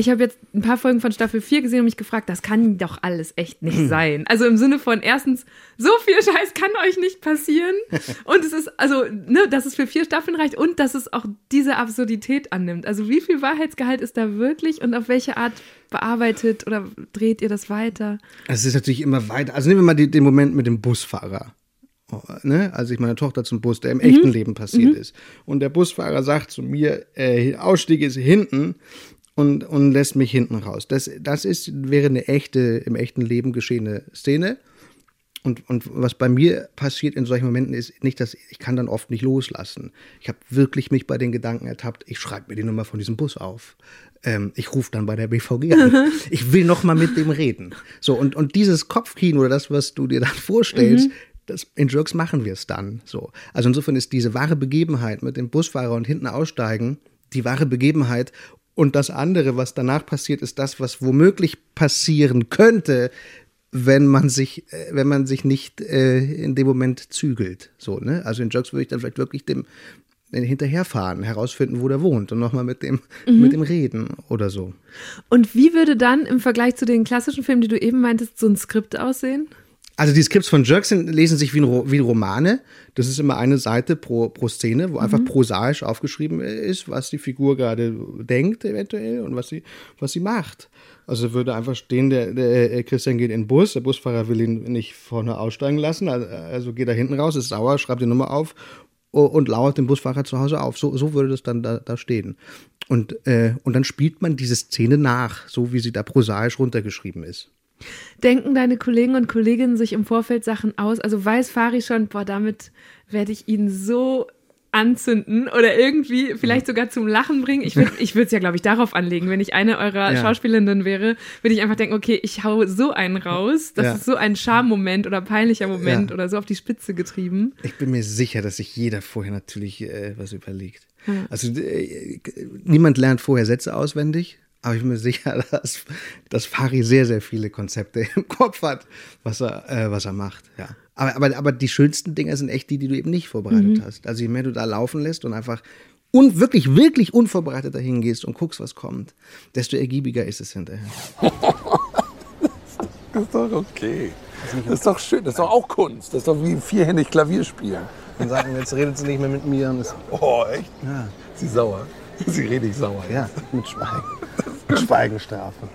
Ich habe jetzt ein paar Folgen von Staffel 4 gesehen und mich gefragt, das kann doch alles echt nicht sein. Also im Sinne von erstens, so viel Scheiß kann euch nicht passieren. Und es ist, also, ne, dass es für vier Staffeln reicht und dass es auch diese Absurdität annimmt. Also wie viel Wahrheitsgehalt ist da wirklich und auf welche Art bearbeitet oder dreht ihr das weiter? Es ist natürlich immer weiter. Also nehmen wir mal die, den Moment mit dem Busfahrer. Oh, Ne? Als ich meine Tochter zum Bus, der im echten Leben passiert ist. Und der Busfahrer sagt zu mir, äh, Ausstieg ist hinten und, und lässt mich hinten raus. Das, das ist, wäre eine echte, im echten Leben geschehene Szene. Und, und was bei mir passiert in solchen Momenten ist nicht, dass ich kann dann oft nicht loslassen. Ich habe wirklich mich bei den Gedanken ertappt, ich schreibe mir die Nummer von diesem Bus auf. Ähm, ich rufe dann bei der BVG an. ich will noch mal mit dem reden. So, und, und dieses Kopfkino oder das, was du dir dann vorstellst, das, in Jerks machen wir es dann. So. Also insofern ist diese wahre Begebenheit mit dem Busfahrer und hinten aussteigen die wahre Begebenheit. Und das andere, was danach passiert, ist das, was womöglich passieren könnte, wenn man sich, äh, wenn man sich nicht äh, in dem Moment zügelt. So, ne? Also in Jerks würde ich dann vielleicht wirklich dem äh, hinterherfahren, herausfinden, wo der wohnt und nochmal mit dem, mit dem reden oder so. Und wie würde dann im Vergleich zu den klassischen Filmen, die du eben meintest, so ein Skript aussehen? Also die Skripts von Jerks lesen sich wie, ein, wie Romane. Das ist immer eine Seite pro, pro Szene, wo einfach prosaisch aufgeschrieben ist, was die Figur gerade denkt eventuell und was sie, was sie macht. Also würde einfach stehen, der, der äh, Christian geht in den Bus, der Busfahrer will ihn nicht vorne aussteigen lassen, also, geht er hinten raus, ist sauer, schreibt die Nummer auf und lauert den Busfahrer zu Hause auf. So, so würde das dann da, da stehen. Und, äh, und dann spielt man diese Szene nach, so wie sie da prosaisch runtergeschrieben ist. Denken deine Kollegen und Kolleginnen sich im Vorfeld Sachen aus? Also weiß Fari schon, boah, damit werde ich ihn so anzünden oder irgendwie vielleicht sogar zum Lachen bringen. Ich würde ich es ja, glaube ich, darauf anlegen. Wenn ich eine eurer Ja. Schauspielerinnen wäre, würde ich einfach denken, okay, ich hau so einen raus. Das Ja. ist so ein Charmoment oder peinlicher Moment Ja. oder so auf die Spitze getrieben. Ich bin mir sicher, dass sich jeder vorher natürlich äh, was überlegt. Also äh, niemand lernt vorher Sätze auswendig, aber ich bin mir sicher, dass, dass Fari sehr, sehr viele Konzepte im Kopf hat, was er, äh, was er macht. Ja. Aber, aber, aber die schönsten Dinge sind echt die, die du eben nicht vorbereitet hast. Also je mehr du da laufen lässt und einfach un wirklich, wirklich unvorbereitet dahin gehst und guckst, was kommt, desto ergiebiger ist es hinterher. Das ist doch okay. Das ist doch schön. Das ist doch auch Kunst. Das ist doch wie vierhändig Klavier spielen. Dann sagen jetzt redet sie nicht mehr mit mir. Und ist, Oh, echt? ja, Sie sauer. Sie richtig sauer. ja, mit Schweigen. Schweigenstrafe.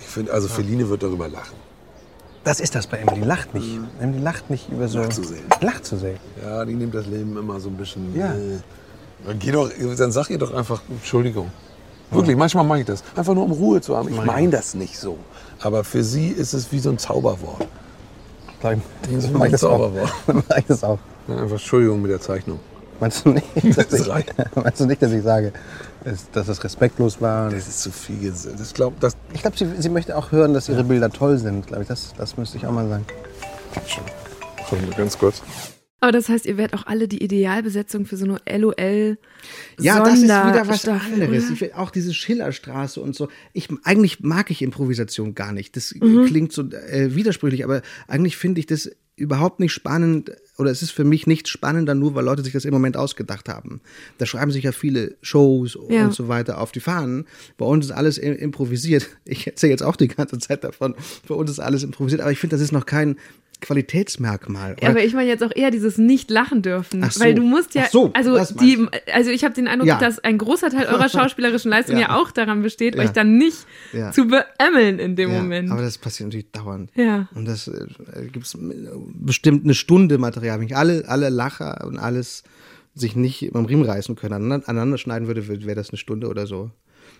Ich finde, also Feline wird darüber lachen. Das ist das bei Emily. Die lacht nicht. Emily lacht nicht über so. Lacht zu sehen. Lacht zu sehen. Ja, die nimmt das Leben immer so ein bisschen. Ja. Äh, dann, geh doch, dann sag ihr doch einfach Entschuldigung. Wirklich, manchmal mache ich das. Einfach nur um Ruhe zu haben. Ich meine das nicht so. Aber für sie ist es wie so ein Zauberwort. Ich, Das ist auch. Zauberwort. Mach ich das auch. Ja, einfach Entschuldigung mit der Zeichnung. Meinst du nicht, dass Das ich, meinst du nicht, dass ich sage, dass, das respektlos war? Das ist zu viel. Das glaub, das Ich glaube, sie, sie möchte auch hören, dass ihre Bilder toll sind. Glaube ich, das, das müsste ich auch mal sagen. schon ganz kurz. Aber das heißt, ihr werdet auch alle die Idealbesetzung für so eine LOL Ja, das ist wieder was Sonderstaffel, anderes. Ich will auch diese Schillerstraße und so. Ich, eigentlich mag ich Improvisation gar nicht. Das Mhm. klingt so äh, widersprüchlich, aber eigentlich finde ich das überhaupt nicht spannend oder es ist für mich nicht spannender, nur weil Leute sich das im Moment ausgedacht haben. Da schreiben sich ja viele Shows Ja. und so weiter auf die Fahnen. Bei uns ist alles im- improvisiert. Ich erzähle jetzt auch die ganze Zeit davon. Bei uns ist alles improvisiert, aber ich finde, das ist noch kein Qualitätsmerkmal. Ja, aber ich meine jetzt auch eher dieses nicht lachen dürfen, so. weil du musst ja, so, also die, also ich habe den Eindruck, Ja. dass ein großer Teil eurer schauspielerischen Leistung ja. Ja. auch daran besteht, Ja. euch dann nicht zu beämmeln in dem Moment. Aber das passiert natürlich dauernd. Ja. Und das äh, gibt es bestimmt eine Stunde Material. Wenn ich alle, alle Lacher und alles sich nicht am Riemen reißen können, aneinander, aneinander schneiden würde, wäre das eine Stunde oder so.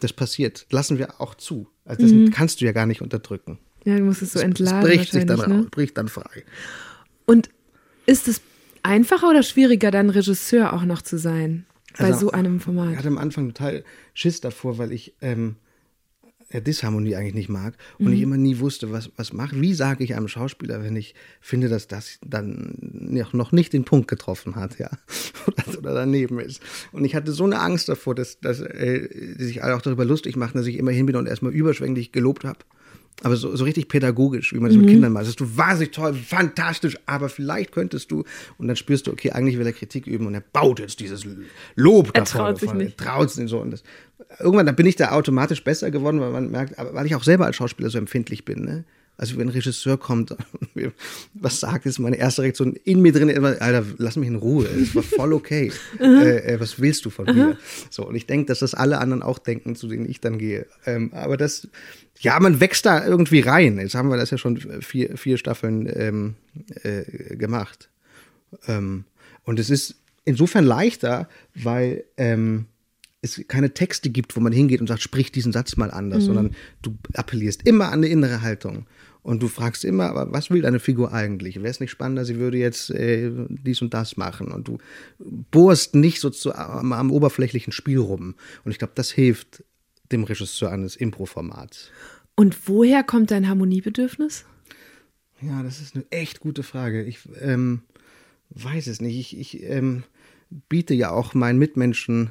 Das passiert. Lassen wir auch zu. Also das kannst du ja gar nicht unterdrücken. Ja, du musst es so Das entladen bricht sich dann, ne? raus, bricht dann frei. Und ist es einfacher oder schwieriger, dann Regisseur auch noch zu sein bei Also, so einem Ich Format? hatte am Anfang total Schiss davor, weil ich ähm, ja, Disharmonie eigentlich nicht mag und ich immer nie wusste, was, was mache. Wie sage ich einem Schauspieler, wenn ich finde, dass das dann noch- noch nicht den Punkt getroffen hat, ja, oder, daneben ist. Und ich hatte so eine Angst davor, dass, dass äh, die sich alle auch darüber lustig machen, dass ich immer hin bin und erstmal überschwänglich gelobt habe. Aber so, so richtig pädagogisch, wie man das Mhm. mit Kindern macht. Das ist du wahnsinnig toll, fantastisch, aber vielleicht könntest du. Und dann spürst du, okay, eigentlich will er Kritik üben und er baut jetzt dieses Lob Er da vorne traut sich vor. nicht. Er traut sich nicht so. Und das, irgendwann da bin ich da automatisch besser geworden, weil man merkt, aber weil ich auch selber als Schauspieler so empfindlich bin. Ne? Also wenn ein Regisseur kommt und mir was sagt, ist meine erste Reaktion in mir drin Alter, lass mich in Ruhe. Es war voll okay. äh, äh, was willst du von mir? So, und ich denke, dass das alle anderen auch denken, zu denen ich dann gehe. Ähm, aber das, ja, man wächst da irgendwie rein. Jetzt haben wir das ja schon vier, vier Staffeln ähm, äh, gemacht. Ähm, und es ist insofern leichter, weil ähm, es keine Texte gibt, wo man hingeht und sagt, sprich diesen Satz mal anders, sondern du appellierst immer an eine innere Haltung. Und du fragst immer, aber was will deine Figur eigentlich? Wäre es nicht spannender, sie würde jetzt äh, dies und das machen? Und du bohrst nicht so zu, am, am oberflächlichen Spiel rum. Und ich glaube, das hilft dem Regisseur eines Impro-Formats. Und woher kommt dein Harmoniebedürfnis? Ja, das ist eine echt gute Frage. Ich ähm, weiß es nicht. Ich, ich ähm, biete ja auch meinen Mitmenschen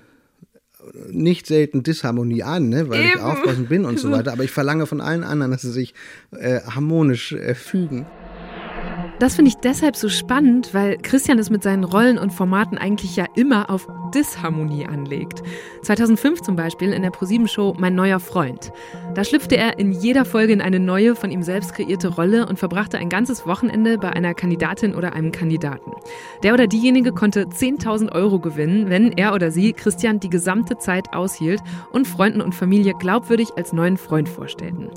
nicht selten Disharmonie an, ne, weil ich Eben. aufpassen bin und so weiter. Aber ich verlange von allen anderen, dass sie sich äh, harmonisch äh, fügen. Das finde ich deshalb so spannend, weil Christian es mit seinen Rollen und Formaten eigentlich ja immer auf Disharmonie anlegt. 2005 zum Beispiel in der ProSieben-Show Mein neuer Freund. Da schlüpfte er in jeder Folge in eine neue, von ihm selbst kreierte Rolle und verbrachte ein ganzes Wochenende bei einer Kandidatin oder einem Kandidaten. Der oder diejenige konnte 10.000 Euro gewinnen, wenn er oder sie Christian die gesamte Zeit aushielt und Freunden und Familie glaubwürdig als neuen Freund vorstellten.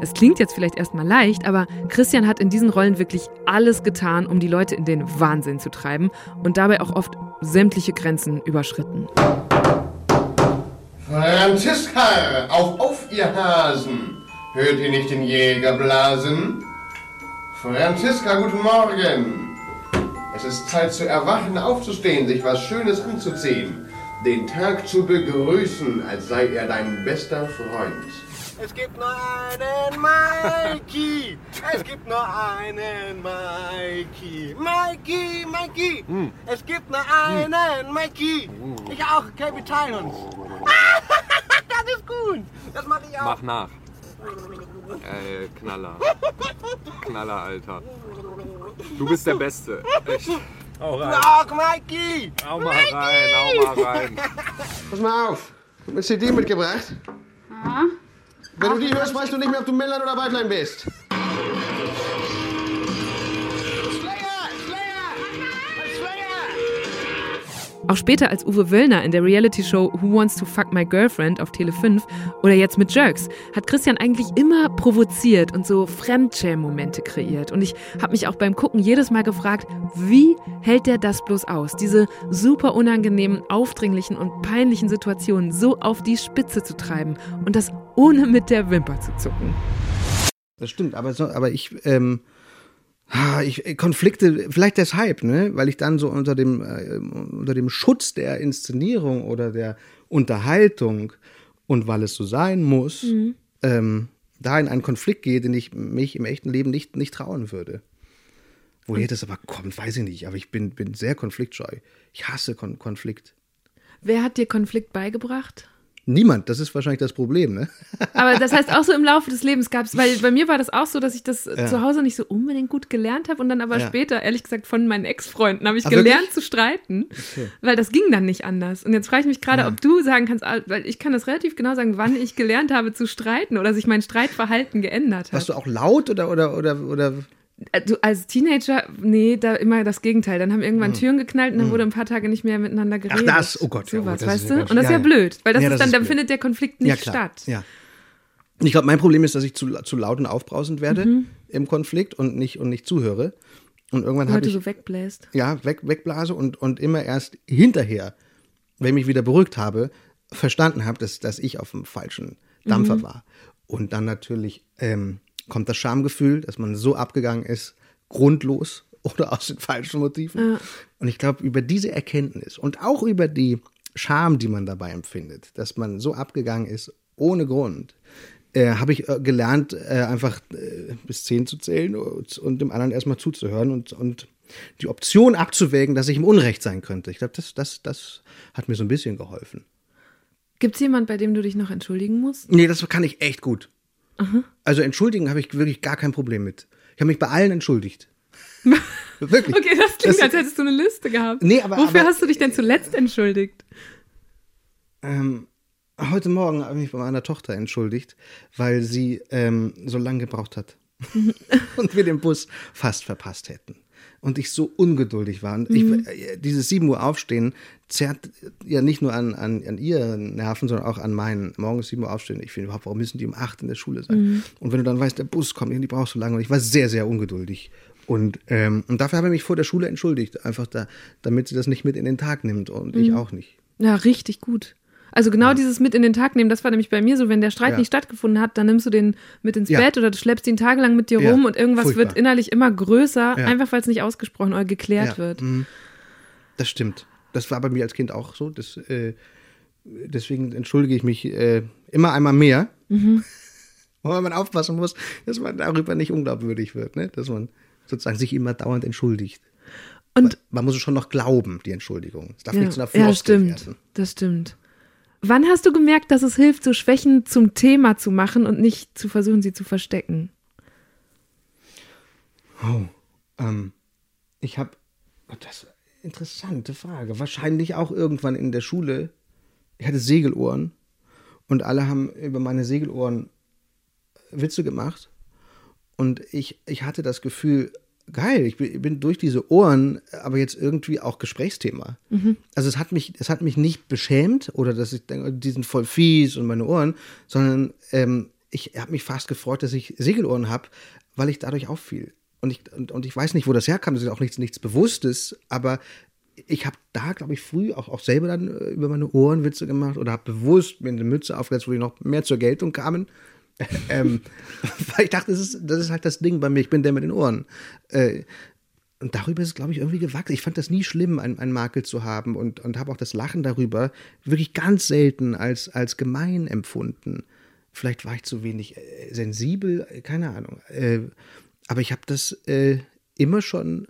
Es klingt jetzt vielleicht erstmal leicht, aber Christian hat in diesen Rollen wirklich alles getan, um die Leute in den Wahnsinn zu treiben und dabei auch oft sämtliche Grenzen überschritten. Franziska, auf, auf, ihr Hasen! Hört ihr nicht den Jäger blasen? Franziska, guten Morgen! Es ist Zeit zu erwachen, aufzustehen, sich was Schönes anzuziehen. Den Tag zu begrüßen, als sei er dein bester Freund. Es gibt nur einen Mikey. Es gibt nur einen Mikey. Mikey, Mikey. Es gibt nur einen Mikey. Ich auch, okay, wir teilen uns. das ist gut. Das mache ich auch. Mach nach. Ey, Knaller. Knaller, Alter. Du bist der Beste. Echt. Hau rein. auch, Mikey. Hau mal rein, hau mal rein. Pass mal auf. Du hast CD mitgebracht. Wenn du die hörst, weißt du nicht mehr, ob du Männlein oder Weiblein bist. Slayer, Slayer. Slayer. Auch später als Uwe Wöllner in der Reality-Show Who Wants to Fuck My Girlfriend auf Tele 5 oder jetzt mit Jerks hat Christian eigentlich immer provoziert und so Fremdschäm-Momente kreiert. Und ich habe mich auch beim Gucken jedes Mal gefragt, wie hält der das bloß aus, diese super unangenehmen, aufdringlichen und peinlichen Situationen so auf die Spitze zu treiben und das ohne mit der Wimper zu zucken. Das stimmt, aber, so, aber ich, ähm, ah, ich, äh, Konflikte, vielleicht deshalb, ne, weil ich dann so unter dem, äh, unter dem Schutz der Inszenierung oder der Unterhaltung und weil es so sein muss, ähm, da in einen Konflikt gehe, den ich mich im echten Leben nicht, nicht trauen würde. Woher das aber kommt, weiß ich nicht, aber ich bin, bin sehr konfliktscheu. Ich hasse Kon Konflikt. Wer hat dir Konflikt beigebracht? Niemand, das ist wahrscheinlich das Problem, ne? Aber das heißt auch so im Laufe des Lebens gab es, weil bei mir war das auch so, dass ich das zu Hause nicht so unbedingt gut gelernt habe und dann aber Ja. später, ehrlich gesagt, von meinen Ex-Freunden habe ich Ah, gelernt wirklich? zu streiten, weil das ging dann nicht anders. Und jetzt frage ich mich gerade, ob du sagen kannst, ah, weil ich kann das relativ genau sagen, wann ich gelernt habe zu streiten oder sich mein Streitverhalten geändert hat. Warst du auch laut oder, oder, oder, oder Du, als Teenager, nee, da immer das Gegenteil. Dann haben irgendwann Türen geknallt und dann wurde ein paar Tage nicht mehr miteinander geredet. Mhm. das, oh Gott, ja, so oh, was, das weißt ja du? Und das ist ja, ja ja. blöd, weil das Ja, ist das dann, ist dann findet der Konflikt nicht ja, klar. statt. Ja. Ich glaube, mein Problem ist, dass ich zu, zu laut und aufbrausend werde Mhm. im Konflikt und nicht, und nicht zuhöre. Und irgendwann habe ich so wegbläst. ja, weg, wegblase und, und immer erst hinterher, wenn ich mich wieder beruhigt habe, verstanden habe, dass, dass ich auf dem falschen Dampfer war. Und dann natürlich ähm, kommt das Schamgefühl, dass man so abgegangen ist, grundlos oder aus den falschen Motiven. Und ich glaube, über diese Erkenntnis und auch über die Scham, die man dabei empfindet, dass man so abgegangen ist, ohne Grund, äh, habe ich äh, gelernt, äh, einfach äh, bis zehn zu zählen und, und dem anderen erstmal zuzuhören und, und die Option abzuwägen, dass ich im Unrecht sein könnte. Ich glaube, das, das, das hat mir so ein bisschen geholfen. Gibt es jemand, bei dem du dich noch entschuldigen musst? Nee, das kann ich echt gut. Also entschuldigen habe ich wirklich gar kein Problem mit. Ich habe mich bei allen entschuldigt. wirklich. Okay, das klingt, Das- als hättest du eine Liste gehabt. Nee, aber- Wofür aber- hast du dich denn zuletzt entschuldigt? Ähm, heute Morgen habe ich mich bei meiner Tochter entschuldigt, weil sie ähm, so lange gebraucht hat und wir den Bus fast verpasst hätten. Und ich so ungeduldig war. Und ich, äh, dieses 7 Uhr Aufstehen zerrt ja nicht nur an, an, an ihren Nerven, sondern auch an meinen. Morgens 7 Uhr aufstehen. Ich finde überhaupt, warum müssen die um 8 in der Schule sein? Und wenn du dann weißt, der Bus kommt, die brauchst du lange. Und ich war sehr, sehr ungeduldig. Und, ähm, und dafür habe ich mich vor der Schule entschuldigt. Einfach da, damit sie das nicht mit in den Tag nimmt. Und ich auch nicht. Ja, richtig gut. Also genau dieses mit in den Tag nehmen, das war nämlich bei mir so, wenn der Streit Ja. nicht stattgefunden hat, dann nimmst du den mit ins Ja. Bett oder du schleppst ihn tagelang mit dir Ja, rum und irgendwas furchtbar. wird innerlich immer größer, Ja. einfach weil es nicht ausgesprochen oder geklärt Ja, wird. mhm. Das stimmt. Das war bei mir als Kind auch so. Das, äh, deswegen entschuldige ich mich äh, immer einmal mehr. Wobei man aufpassen muss, dass man darüber nicht unglaubwürdig wird, ne? dass man sozusagen sich immer dauernd entschuldigt. Und Man muss es schon noch glauben, die Entschuldigung. Es darf ja, nicht zu einer ja, Floskel stimmt. werden. Das stimmt. Wann hast du gemerkt, dass es hilft, so Schwächen zum Thema zu machen und nicht zu versuchen, sie zu verstecken? Ähm, ich habe, das ist eine interessante Frage. Wahrscheinlich auch irgendwann in der Schule. Ich hatte Segelohren und alle haben über meine Segelohren Witze gemacht. Und ich, ich hatte das Gefühl, geil, ich bin, durch diese Ohren, aber jetzt irgendwie auch Gesprächsthema. Also es hat mich, es hat mich nicht beschämt oder dass ich denke, die sind voll fies und meine Ohren, sondern ähm, ich habe mich fast gefreut, dass ich Segelohren habe, weil ich dadurch auffiel. Und ich, und, und ich weiß nicht, wo das herkam, das ist auch nichts, nichts Bewusstes, aber ich habe da, glaube ich, früh auch, auch selber dann äh, über meine Ohren Witze gemacht oder habe bewusst mir eine Mütze aufgesetzt, wo die noch mehr zur Geltung kamen. Ähm, weil ich dachte, das ist, das ist halt das Ding bei mir, ich bin der mit den Ohren. Äh, und darüber ist es, glaube ich, irgendwie gewachsen. Ich fand das nie schlimm, einen, einen Makel zu haben und, und habe auch das Lachen darüber wirklich ganz selten als, als gemein empfunden. Vielleicht war ich zu wenig äh, sensibel, äh, keine Ahnung. Äh, aber ich habe das äh, immer schon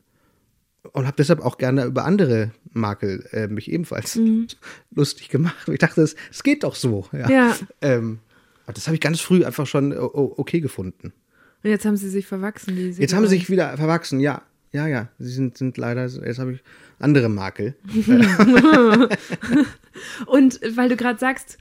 und habe deshalb auch gerne über andere Makel äh, mich ebenfalls lustig gemacht. Ich dachte, es es geht doch so. Ja. Ja. Ähm, aber das habe ich ganz früh einfach schon o- o- okay gefunden. Und jetzt haben sie sich verwachsen. Die Jetzt haben sie sich wieder verwachsen, ja. Ja, ja. Sie sind, sind leider, jetzt habe ich andere Makel. Und weil du gerade sagst,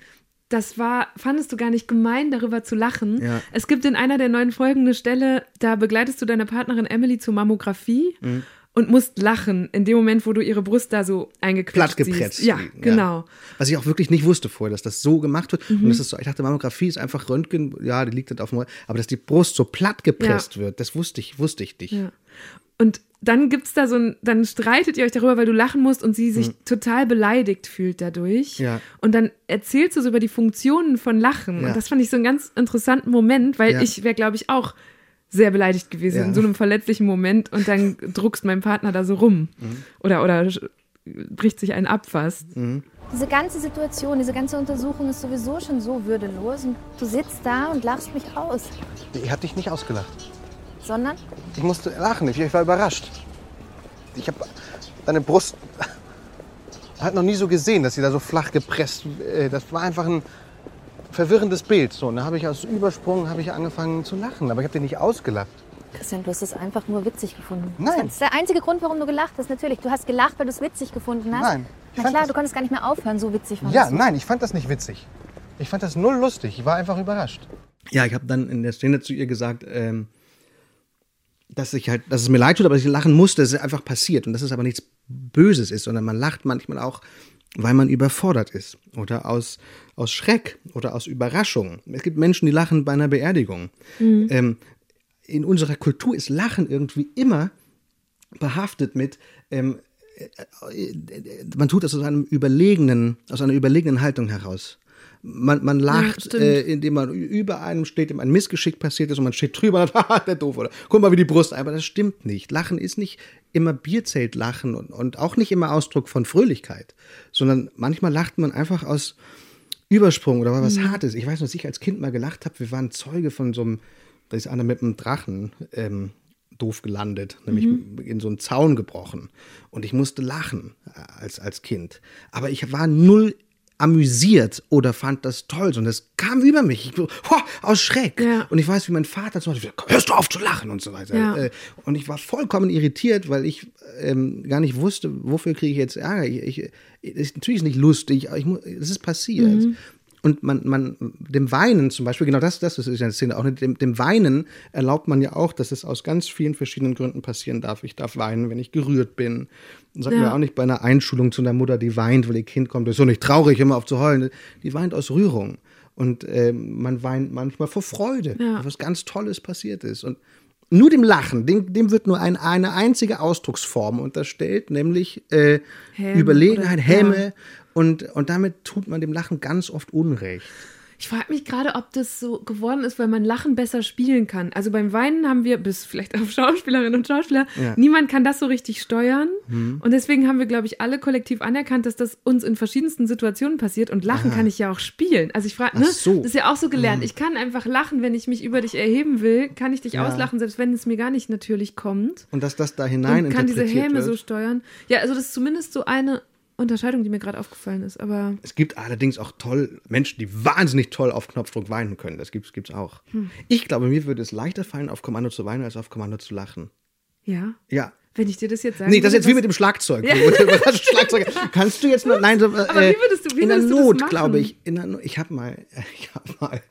das war, fandest du gar nicht gemein, darüber zu lachen. Ja. Es gibt in einer der neuen Folgen eine Stelle, da begleitest du deine Partnerin Emily zur Mammographie. Mhm. Und musst lachen in dem Moment, wo du ihre Brust da so eingequetscht Plattgepresst. siehst. Ja, liegen, genau. Was ich auch wirklich nicht wusste vorher, dass das so gemacht wird. Mhm. Und das ist so, ich dachte, Mammographie ist einfach Röntgen, ja, die liegt halt auf dem, aber dass die Brust so platt gepresst wird, das wusste ich, wusste ich nicht. Ja. Und dann gibt's da so ein, dann streitet ihr euch darüber, weil du lachen musst und sie sich total beleidigt fühlt dadurch. Mhm. Ja. Und dann erzählst du so über die Funktionen von Lachen. Ja. Und das fand ich so einen ganz interessanten Moment, weil Ja. ich wäre, glaube ich, auch sehr beleidigt gewesen Ja. in so einem verletzlichen Moment und dann druckst mein Partner da so rum. Mhm. Oder, oder bricht sich einen ab fast. Diese ganze Situation, diese ganze Untersuchung ist sowieso schon so würdelos und du sitzt da und lachst mich aus. Ich hab dich nicht ausgelacht. Sondern Ich musste lachen, ich, ich war überrascht. Ich habe deine Brust hat noch nie so gesehen, dass sie da so flach gepresst. äh, Das war einfach ein verwirrendes Bild. So, und da habe ich aus Übersprung habe ich angefangen zu lachen, aber ich habe dich nicht ausgelacht. Christian, du hast es einfach nur witzig gefunden. Nein. Das ist der einzige Grund, warum du gelacht hast. Natürlich, du hast gelacht, weil du es witzig gefunden hast. Nein, ich Na klar, du konntest gar nicht mehr aufhören, so witzig fandest Ja, du. nein, ich fand das nicht witzig. Ich fand das null lustig. Ich war einfach überrascht. Ja, ich habe dann in der Szene zu ihr gesagt, ähm, dass ich halt, dass es mir leid tut, aber dass ich lachen musste, dass es einfach passiert und dass es aber nichts Böses ist, sondern man lacht manchmal auch, weil man überfordert ist oder aus, aus Schreck oder aus Überraschung. Es gibt Menschen, die lachen bei einer Beerdigung. Ähm, in unserer Kultur ist Lachen irgendwie immer behaftet mit, ähm, äh, man tut das aus einem überlegenen, aus einer überlegenen Haltung heraus. Man, man lacht, stimmt. äh, indem man über einem steht, dem ein Missgeschick passiert ist und man steht drüber und haha, der doof oder guck mal wie die Brust, aber das stimmt nicht. Lachen ist nicht immer Bierzeltlachen und, und auch nicht immer Ausdruck von Fröhlichkeit, sondern manchmal lacht man einfach aus Übersprung oder weil was Hartes. Ich weiß noch, dass ich als Kind mal gelacht habe, wir waren Zeuge von so einem, da ist einer mit einem Drachen ähm, doof gelandet, nämlich in so einen Zaun gebrochen. Und ich musste lachen äh, als, als Kind. Aber ich war null amüsiert oder fand das toll, sondern es kam über mich. Ich, "Hoa", aus Schreck. Ja. Und ich weiß, wie mein Vater zum Beispiel, hörst du auf zu lachen und so weiter. Ja. Äh, Und ich war vollkommen irritiert, weil ich ähm, gar nicht wusste, wofür kriege ich jetzt Ärger. Ich, ich, ist natürlich nicht lustig, aber ich, es ist passiert. Und man, man, dem Weinen zum Beispiel, genau das, das ist ja eine Szene auch, nicht, dem, dem Weinen erlaubt man ja auch, dass es aus ganz vielen verschiedenen Gründen passieren darf. Ich darf weinen, wenn ich gerührt bin. Und sagt Ja. mir auch nicht bei einer Einschulung zu einer Mutter, die weint, weil ihr Kind kommt, das ist so nicht traurig, immer auf zu heulen. Die weint aus Rührung. Und ähm, man weint manchmal vor Freude, Ja. was ganz Tolles passiert ist. Und nur dem Lachen, dem, dem wird nur ein, eine einzige Ausdrucksform unterstellt, nämlich äh, Häme Überlegenheit, oder- Häme. ja. Und, und damit tut man dem Lachen ganz oft Unrecht. Ich frage mich gerade, ob das so geworden ist, weil man Lachen besser spielen kann. Also beim Weinen haben wir, bis vielleicht auf Schauspielerinnen und Schauspieler, Ja. niemand kann das so richtig steuern. Und deswegen haben wir, glaube ich, alle kollektiv anerkannt, dass das uns in verschiedensten Situationen passiert. Und Lachen kann ich ja auch spielen. Also ich frage, ne? So. Das ist ja auch so gelernt. Ich kann einfach lachen, wenn ich mich über dich erheben will, kann ich dich Ja. auslachen, selbst wenn es mir gar nicht natürlich kommt. Und dass das da hinein Und kann diese Häme wird. so steuern. Ja, also das ist zumindest so eine Unterscheidung, die mir gerade aufgefallen ist. Aber Es gibt allerdings auch toll Menschen, die wahnsinnig toll auf Knopfdruck weinen können. Das gibt es auch. Hm. Ich glaube, mir würde es leichter fallen, auf Kommando zu weinen, als auf Kommando zu lachen. ja, Ja. wenn ich dir das jetzt sage. Nee, das ist jetzt wie mit dem Schlagzeug. Überraschst Schlagzeug. Kannst du jetzt noch, nein, so, äh, Aber wie würdest du- wie in der Not, glaube ich, in der Not, ich habe mal, ich habe mal,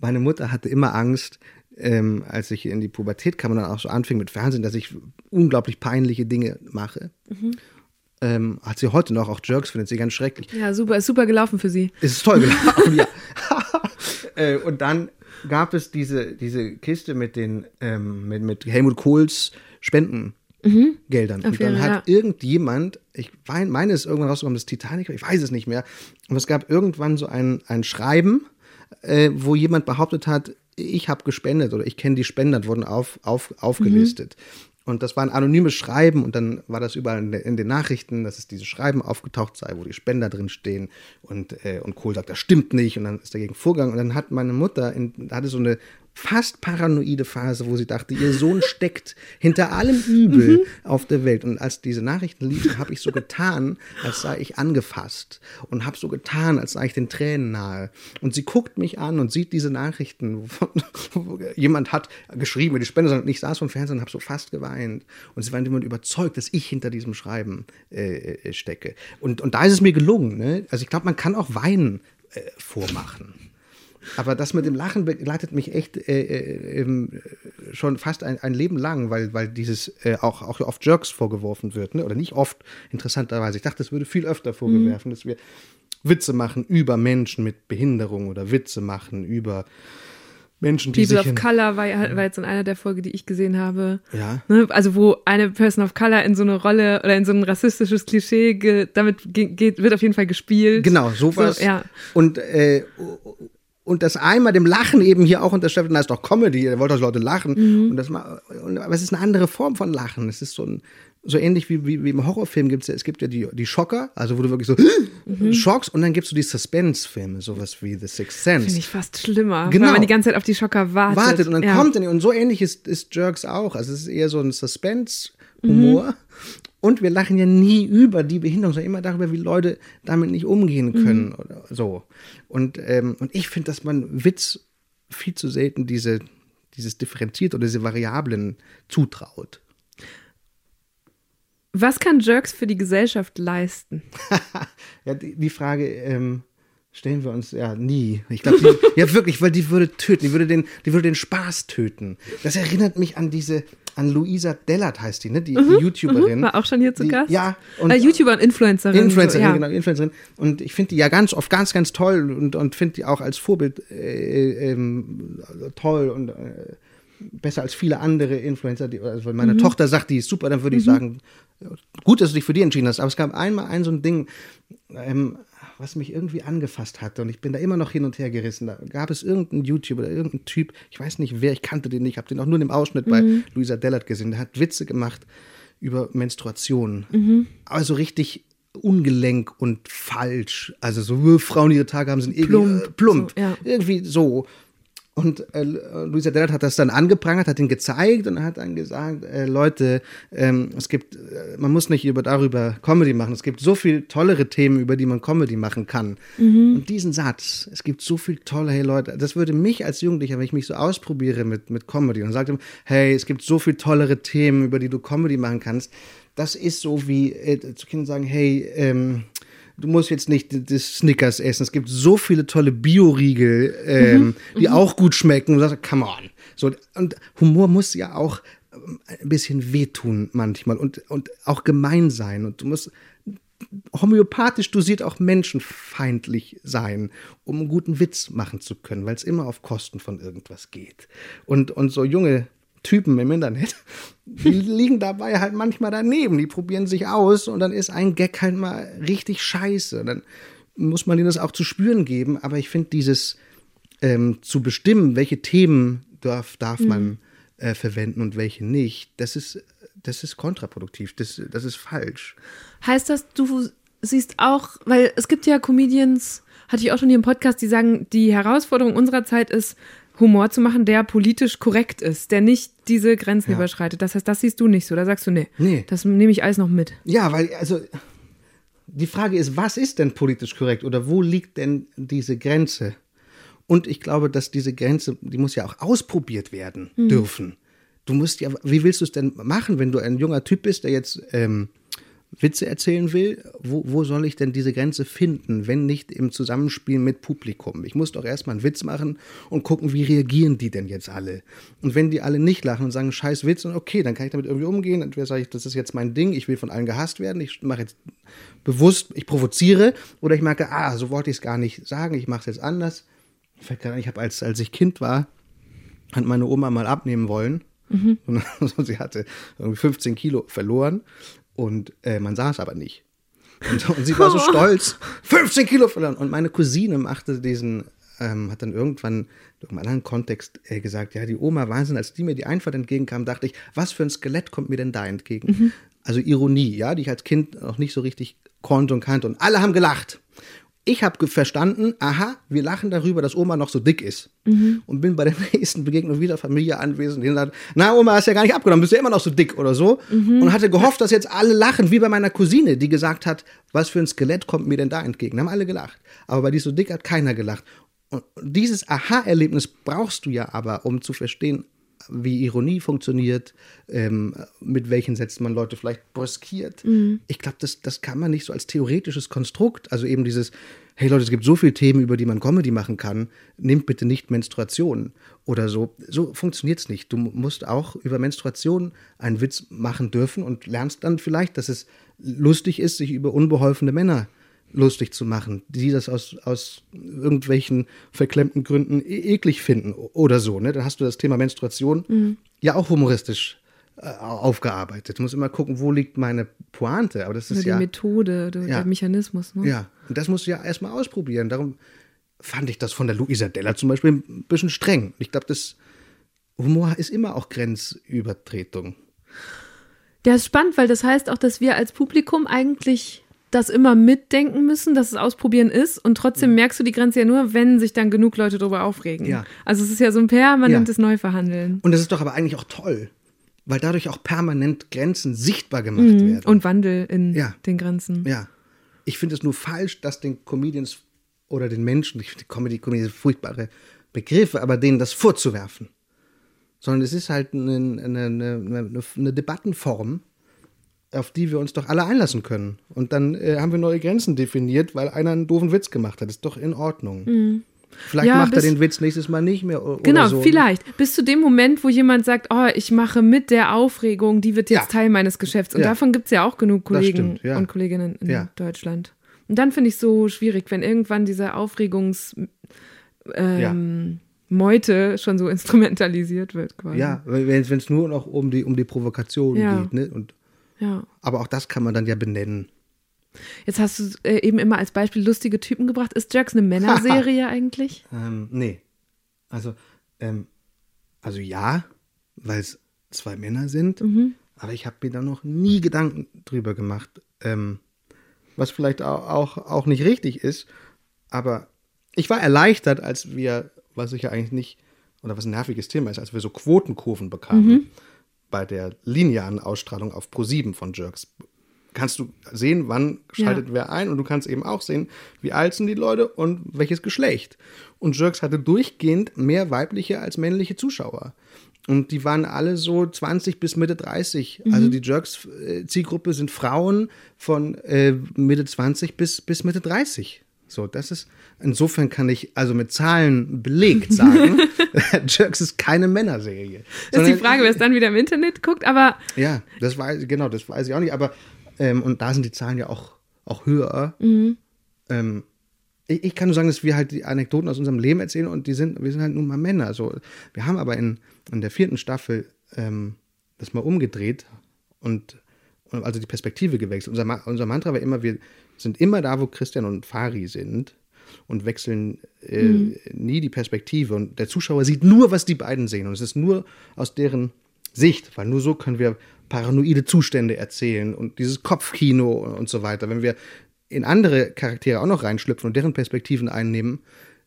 meine Mutter hatte immer Angst, ähm, als ich in die Pubertät kam und dann auch so anfing mit Fernsehen, dass ich unglaublich peinliche Dinge mache. Mhm. Ähm, hat sie heute noch, auch Jerks findet sie ganz schrecklich. Ja, super, ist super gelaufen für sie. Es ist toll gelaufen, ja. äh, und dann gab es diese, diese Kiste mit den ähm, mit, mit Helmut Kohls Spendengeldern. Und dann hat irgendjemand, ich mein- meine es ist irgendwann rausgekommen, das Titanic, ich weiß es nicht mehr, aber es gab irgendwann so ein, ein Schreiben, äh, wo jemand behauptet hat, ich habe gespendet oder ich kenne die Spender, wurden auf, auf, aufgelistet. Und das war ein anonymes Schreiben und dann war das überall in, den Nachrichten, dass es dieses Schreiben aufgetaucht sei, wo die Spender drin stehen. Und, äh, und Kohl sagt, das stimmt nicht. Und dann ist dagegen vorgegangen. Und dann hat meine Mutter, in, hatte so eine fast paranoide Phase, wo sie dachte, ihr Sohn steckt hinter allem Übel auf der Welt. Und als diese Nachrichten liefen, habe ich so getan, als sei ich angefasst. Und habe so getan, als sei ich den Tränen nahe. Und sie guckt mich an und sieht diese Nachrichten, jemand hat geschrieben, die Spende, sondern ich saß vom Fernsehen und habe so fast geweint. Und sie war jemand überzeugt, dass ich hinter diesem Schreiben äh, äh, stecke. Und, und da ist es mir gelungen. Ne? Also ich glaube, man kann auch Weinen äh, vormachen. Aber das mit dem Lachen begleitet mich echt äh, äh, schon fast ein, ein Leben lang, weil, weil dieses äh, auch, auch oft Jerks vorgeworfen wird. Ne? Oder nicht oft, interessanterweise. Ich dachte, es würde viel öfter vorgeworfen, dass wir Witze machen über Menschen mit Behinderung oder Witze machen über Menschen, die People of Color war, ja- war jetzt in einer der Folgen, die ich gesehen habe. Ja. Ne, also wo eine Person of Color in so eine Rolle oder in so ein rassistisches Klischee ge, damit ge, geht, wird auf jeden Fall gespielt. Genau, sowas. So, ja. Und, äh, und das einmal dem Lachen eben hier auch unterstellt, na, ist doch Comedy, ihr wollt doch Leute lachen. Mhm. Und das mal, und, aber es ist eine andere Form von Lachen. Es ist so ein, so ähnlich wie, wie, wie im Horrorfilm gibt's ja, es gibt ja die, die Schocker, also wo du wirklich so Mhm. schockst und dann gibt's so die Suspense-Filme, sowas wie The Sixth Sense. Finde ich fast schlimmer, Genau. weil man die ganze Zeit auf die Schocker wartet. wartet und dann ja. kommt er nicht. Und so ähnlich ist, ist Jerks auch. Also es ist eher so ein Suspense-Humor. Mhm. Und wir lachen ja nie über die Behinderung, sondern immer darüber, wie Leute damit nicht umgehen Mhm. können oder so. Und, ähm, und ich finde, dass man Witz viel zu selten diese, dieses differenziert oder diese Variablen zutraut. Was kann Jerks für die Gesellschaft leisten? Ja, die, die Frage ähm, stellen wir uns ja nie. Ich glaube, ja wirklich, weil die würde töten, die würde den, die würde den Spaß töten. Das erinnert mich an diese, an Luisa Dellert heißt die, ne? Die, die YouTuberin. Mhm, War auch schon hier zu die, Gast? Ja. Und äh, YouTuber und Influencerin. Influencerin, so, ja. genau, Influencerin. Und ich finde die ja ganz oft ganz, ganz toll und, und finde die auch als Vorbild äh, ähm, toll und äh, besser als viele andere Influencer. Die, also wenn Mhm. meine Tochter sagt, die ist super, dann würde ich sagen, gut, dass du dich für die entschieden hast. Aber es gab einmal ein so ein Ding, ähm, was mich irgendwie angefasst hatte und ich bin da immer noch hin und her gerissen. Da gab es irgendeinen YouTuber oder irgendeinen Typ, ich weiß nicht wer, ich kannte den nicht, habe den auch nur in dem Ausschnitt bei Luisa Dellert gesehen. Der hat Witze gemacht über Menstruation. Aber so richtig ungelenk und falsch. Also so Frauen, die ihre Tage haben, sind irgendwie Plump, äh, plump. so, ja. Irgendwie so. Und äh, Luisa Dellert hat das dann angeprangert, hat ihn gezeigt und hat dann gesagt, äh, Leute, ähm, es gibt, äh, man muss nicht über darüber Comedy machen. Es gibt so viel tollere Themen, über die man Comedy machen kann. Und diesen Satz, es gibt so viel tolle, hey Leute, das würde mich als Jugendlicher, wenn ich mich so ausprobiere mit, mit Comedy und sagte, hey, es gibt so viel tollere Themen, über die du Comedy machen kannst. Das ist so wie äh, zu Kindern sagen, hey, ähm, du musst jetzt nicht das Snickers essen. Es gibt so viele tolle Bioriegel, ähm, die auch gut schmecken. Und du sagst, come on. So, und Humor muss ja auch ähm, ein bisschen wehtun manchmal und, und auch gemein sein. Und du musst homöopathisch dosiert auch menschenfeindlich sein, um einen guten Witz machen zu können, weil es immer auf Kosten von irgendwas geht. Und, und so junge Typen im Internet, die liegen dabei halt manchmal daneben, die probieren sich aus und dann ist ein Gag halt mal richtig scheiße. Dann muss man ihnen das auch zu spüren geben, aber ich finde dieses ähm, zu bestimmen, welche Themen darf, darf man äh, verwenden und welche nicht, das ist, das ist kontraproduktiv, das, das ist falsch. Heißt das, du siehst auch, weil es gibt ja Comedians, hatte ich auch schon hier im Podcast, die sagen, die Herausforderung unserer Zeit ist, Humor zu machen, der politisch korrekt ist, der nicht diese Grenzen Ja. überschreitet. Das heißt, das siehst du nicht so. Da sagst du, nee, Nee. das nehme ich alles noch mit. Ja, weil, also, die Frage ist, was ist denn politisch korrekt oder wo liegt denn diese Grenze? Und ich glaube, dass diese Grenze, die muss ja auch ausprobiert werden dürfen. Du musst ja, wie willst du es denn machen, wenn du ein junger Typ bist, der jetzt ähm, Witze erzählen will? Wo, wo soll ich denn diese Grenze finden, wenn nicht im Zusammenspiel mit Publikum? Ich muss doch erstmal einen Witz machen und gucken, wie reagieren die denn jetzt alle? Und wenn die alle nicht lachen und sagen, scheiß Witz, und okay, dann kann ich damit irgendwie umgehen. Entweder sage ich, das ist jetzt mein Ding, ich will von allen gehasst werden, ich mache jetzt bewusst, ich provoziere, oder ich merke, ah, so wollte ich es gar nicht sagen, ich mache es jetzt anders. Ich habe, als, als ich Kind war, hat meine Oma mal abnehmen wollen. Und also sie hatte irgendwie 15 Kilo verloren und äh, man sah es aber nicht. Und, und sie war so stolz, 15 Kilo verloren. Und meine Cousine machte diesen, ähm, hat dann irgendwann in irgendeinem anderen Kontext äh, gesagt, ja, die Oma Wahnsinn, als die mir die Einfahrt entgegenkam, dachte ich, was für ein Skelett kommt mir denn da entgegen? Also Ironie, ja, die ich als Kind noch nicht so richtig konnte und kannte. Und alle haben gelacht. Ich habe verstanden, aha, wir lachen darüber, dass Oma noch so dick ist. Und bin bei der nächsten Begegnung wieder Familie anwesend. Die sagt, na, Oma, hast ja gar nicht abgenommen, bist ja immer noch so dick oder so. Und hatte gehofft, dass jetzt alle lachen, wie bei meiner Cousine, die gesagt hat, was für ein Skelett kommt mir denn da entgegen? Haben alle gelacht. Aber bei die so dick hat keiner gelacht. Und dieses Aha-Erlebnis brauchst du ja aber, um zu verstehen, wie Ironie funktioniert, ähm, mit welchen Sätzen man Leute vielleicht brüskiert. Ich glaube, das, das kann man nicht so als theoretisches Konstrukt, also eben dieses, hey Leute, es gibt so viele Themen, über die man Comedy machen kann, nehmt bitte nicht Menstruation oder so. So funktioniert es nicht. Du musst auch über Menstruation einen Witz machen dürfen und lernst dann vielleicht, dass es lustig ist, sich über unbeholfene Männer lustig zu machen, die das aus, aus irgendwelchen verklemmten Gründen e eklig finden oder so. Ne? Dann hast du das Thema Menstruation ja auch humoristisch äh, aufgearbeitet. Du musst immer gucken, wo liegt meine Pointe. Aber das Oder ist die ja. Methode, oder Ja. der Mechanismus. Ne? Ja, und das musst du ja erstmal ausprobieren. Darum fand ich das von der Luisa Della zum Beispiel ein bisschen streng. Ich glaube, das Humor ist immer auch Grenzübertretung. Ja, ist spannend, weil das heißt auch, dass wir als Publikum eigentlich das immer mitdenken müssen, dass es ausprobieren ist und trotzdem merkst du die Grenze ja nur, wenn sich dann genug Leute darüber aufregen. Ja. Also es ist ja so ein permanentes Ja. Neuverhandeln. Und das ist doch aber eigentlich auch toll, weil dadurch auch permanent Grenzen sichtbar gemacht werden. Mhm. Und Wandel in Ja. den Grenzen. Ja. Ich finde es nur falsch, dass den Comedians oder den Menschen, ich finde Comedy, Comedy sind furchtbare Begriffe, aber denen das vorzuwerfen. Sondern es ist halt eine, eine, eine, eine Debattenform, auf die wir uns doch alle einlassen können. Und dann äh, haben wir neue Grenzen definiert, weil einer einen doofen Witz gemacht hat. Ist doch in Ordnung. Vielleicht Mhm. Ja, macht er den Witz nächstes Mal nicht mehr. Genau, so. vielleicht. Bis zu dem Moment, wo jemand sagt, oh, ich mache mit der Aufregung, die wird jetzt Ja. Teil meines Geschäfts. Und Ja. davon gibt es ja auch genug Kollegen stimmt, und Kolleginnen in. Deutschland. Und dann finde ich es so schwierig, wenn irgendwann diese Aufregungs ähm, schon so instrumentalisiert wird quasi. Ja, wenn es nur noch um die, um die Provokation geht. Ne? Und, ja. aber auch das kann man dann ja benennen. Jetzt hast du äh, eben immer als Beispiel lustige Typen gebracht. Ist Jerks eine Männerserie eigentlich? Ähm, nee. Also, ähm, also ja, weil es zwei Männer sind, aber ich habe mir da noch nie Gedanken drüber gemacht, ähm, was vielleicht auch, auch, auch nicht richtig ist, aber ich war erleichtert, als wir, was ich ja eigentlich nicht, oder was ein nerviges Thema ist, als wir so Quotenkurven bekamen bei der linearen Ausstrahlung auf Pro7 von Jerks. Kannst du sehen, wann schaltet Ja. wer ein und du kannst eben auch sehen, wie alt sind die Leute und welches Geschlecht. Und Jerks hatte durchgehend mehr weibliche als männliche Zuschauer. Und die waren alle so 20 bis Mitte 30. Also die Jerks-Zielgruppe sind Frauen von äh, Mitte 20 bis, bis Mitte 30. So, das ist, insofern kann ich also mit Zahlen belegt sagen, Jerks ist keine Männerserie. ist die Frage, wer es dann wieder im Internet guckt, aber ja, das weiß genau, das weiß ich auch nicht, aber ähm, und da sind die Zahlen ja auch, auch höher. Ähm, ich, ich kann nur sagen, dass wir halt die Anekdoten aus unserem Leben erzählen und die sind, wir sind halt nun mal Männer. So, wir haben aber in, in der vierten Staffel ähm, das mal umgedreht und also die Perspektive gewechselt. Unser, Ma- unser Mantra war immer, wir sind immer da, wo Christian und Fari sind und wechseln äh, nie die Perspektive. Und der Zuschauer sieht nur, was die beiden sehen. Und es ist nur aus deren Sicht, weil nur so können wir paranoide Zustände erzählen und dieses Kopfkino und so weiter. Wenn wir in andere Charaktere auch noch reinschlüpfen und deren Perspektiven einnehmen,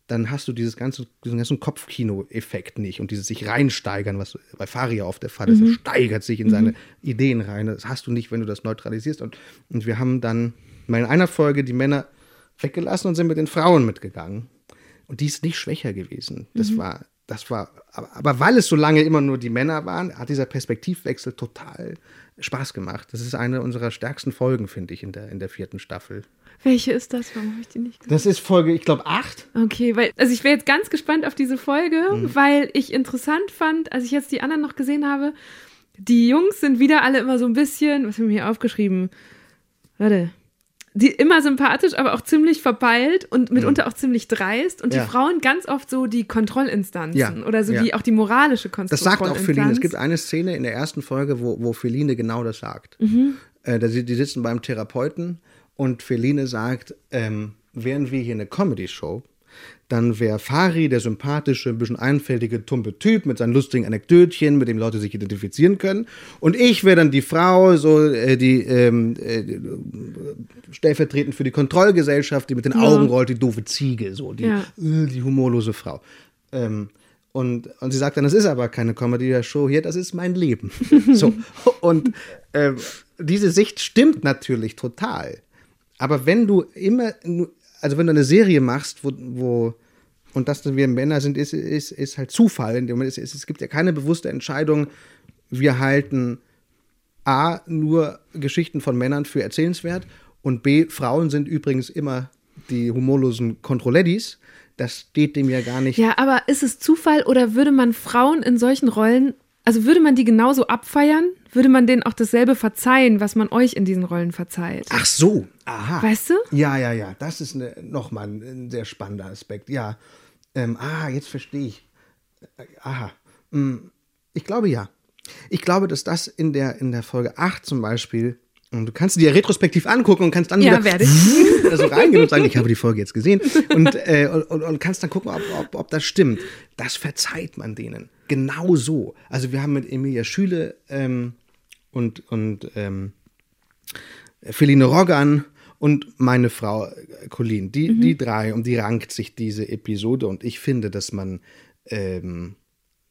dann hast du dieses ganze, diesen ganzen Kopfkino-Effekt nicht und dieses sich reinsteigern, was bei Faria oft der Fall ist. Er steigert sich in seine Ideen rein. Das hast du nicht, wenn du das neutralisierst. Und, und wir haben dann mal in einer Folge die Männer weggelassen und sind mit den Frauen mitgegangen. Und die ist nicht schwächer gewesen. Das war, das war, aber, aber weil es so lange immer nur die Männer waren, hat dieser Perspektivwechsel total Spaß gemacht. Das ist eine unserer stärksten Folgen, finde ich, in der, in der vierten Staffel. Welche ist das? Warum habe ich die nicht gesehen? Das ist Folge, ich glaube, acht. Okay, weil, also ich wäre jetzt ganz gespannt auf diese Folge, Mhm. weil ich interessant fand, als ich jetzt die anderen noch gesehen habe, die Jungs sind wieder alle immer so ein bisschen, was haben wir hier aufgeschrieben? Warte. Die immer sympathisch, aber auch ziemlich verpeilt und mitunter auch ziemlich dreist. Und Mhm. Ja. die Frauen ganz oft so die Kontrollinstanzen Ja, oder so ja. die auch die moralische Das Kontrollinstanz. sagt auch Feline. Es gibt eine Szene in der ersten Folge, wo, wo Feline genau das sagt. Äh, da, sie- die sitzen beim Therapeuten und Feline sagt, ähm, wären wir hier eine Comedy-Show, dann wäre Fari der sympathische, ein bisschen einfältige, tumpe Typ mit seinen lustigen Anekdötchen, mit dem Leute sich identifizieren können. Und ich wäre dann die Frau, so äh, die ähm, äh, stellvertretend für die Kontrollgesellschaft, die mit den Augen rollt, die doofe Ziege, so die, Ja. äh, die humorlose Frau. Ähm, und, und sie sagt dann, das ist aber keine Comedy-Show hier, das ist mein Leben. so. Und ähm, diese Sicht stimmt natürlich total. Aber wenn du immer, also wenn du eine Serie machst, wo, wo Und dass wir Männer sind, ist, ist, ist halt Zufall. In dem Moment, es, es, es gibt ja keine bewusste Entscheidung, wir halten A, nur Geschichten von Männern für erzählenswert und B, Frauen sind übrigens immer die humorlosen Kontrolledis. Das steht dem ja gar nicht. Ja, aber ist es Zufall oder würde man Frauen in solchen Rollen, also würde man die genauso abfeiern? Würde man denen auch dasselbe verzeihen, was man euch in diesen Rollen verzeiht? Ach so, aha. Weißt du? Ja, ja, ja, das ist eine, nochmal ein, ein sehr spannender Aspekt. Ja, ähm, ah, jetzt verstehe ich. Äh, Aha, Hm, ich glaube ja. Ich glaube, dass das in der, in der Folge 8 zum Beispiel, und du kannst dir retrospektiv angucken und kannst dann Ja, wieder werde ich. so reingehen und sagen, ich habe die Folge jetzt gesehen und, äh, und, und kannst dann gucken, ob, ob, ob das stimmt. Das verzeiht man denen. Genau so. Also wir haben mit Emilia Schüle ähm, und, und ähm, Feline Roggan und meine Frau äh, Colleen. Die, Mhm. die drei, um die rankt sich diese Episode und ich finde, dass man ähm,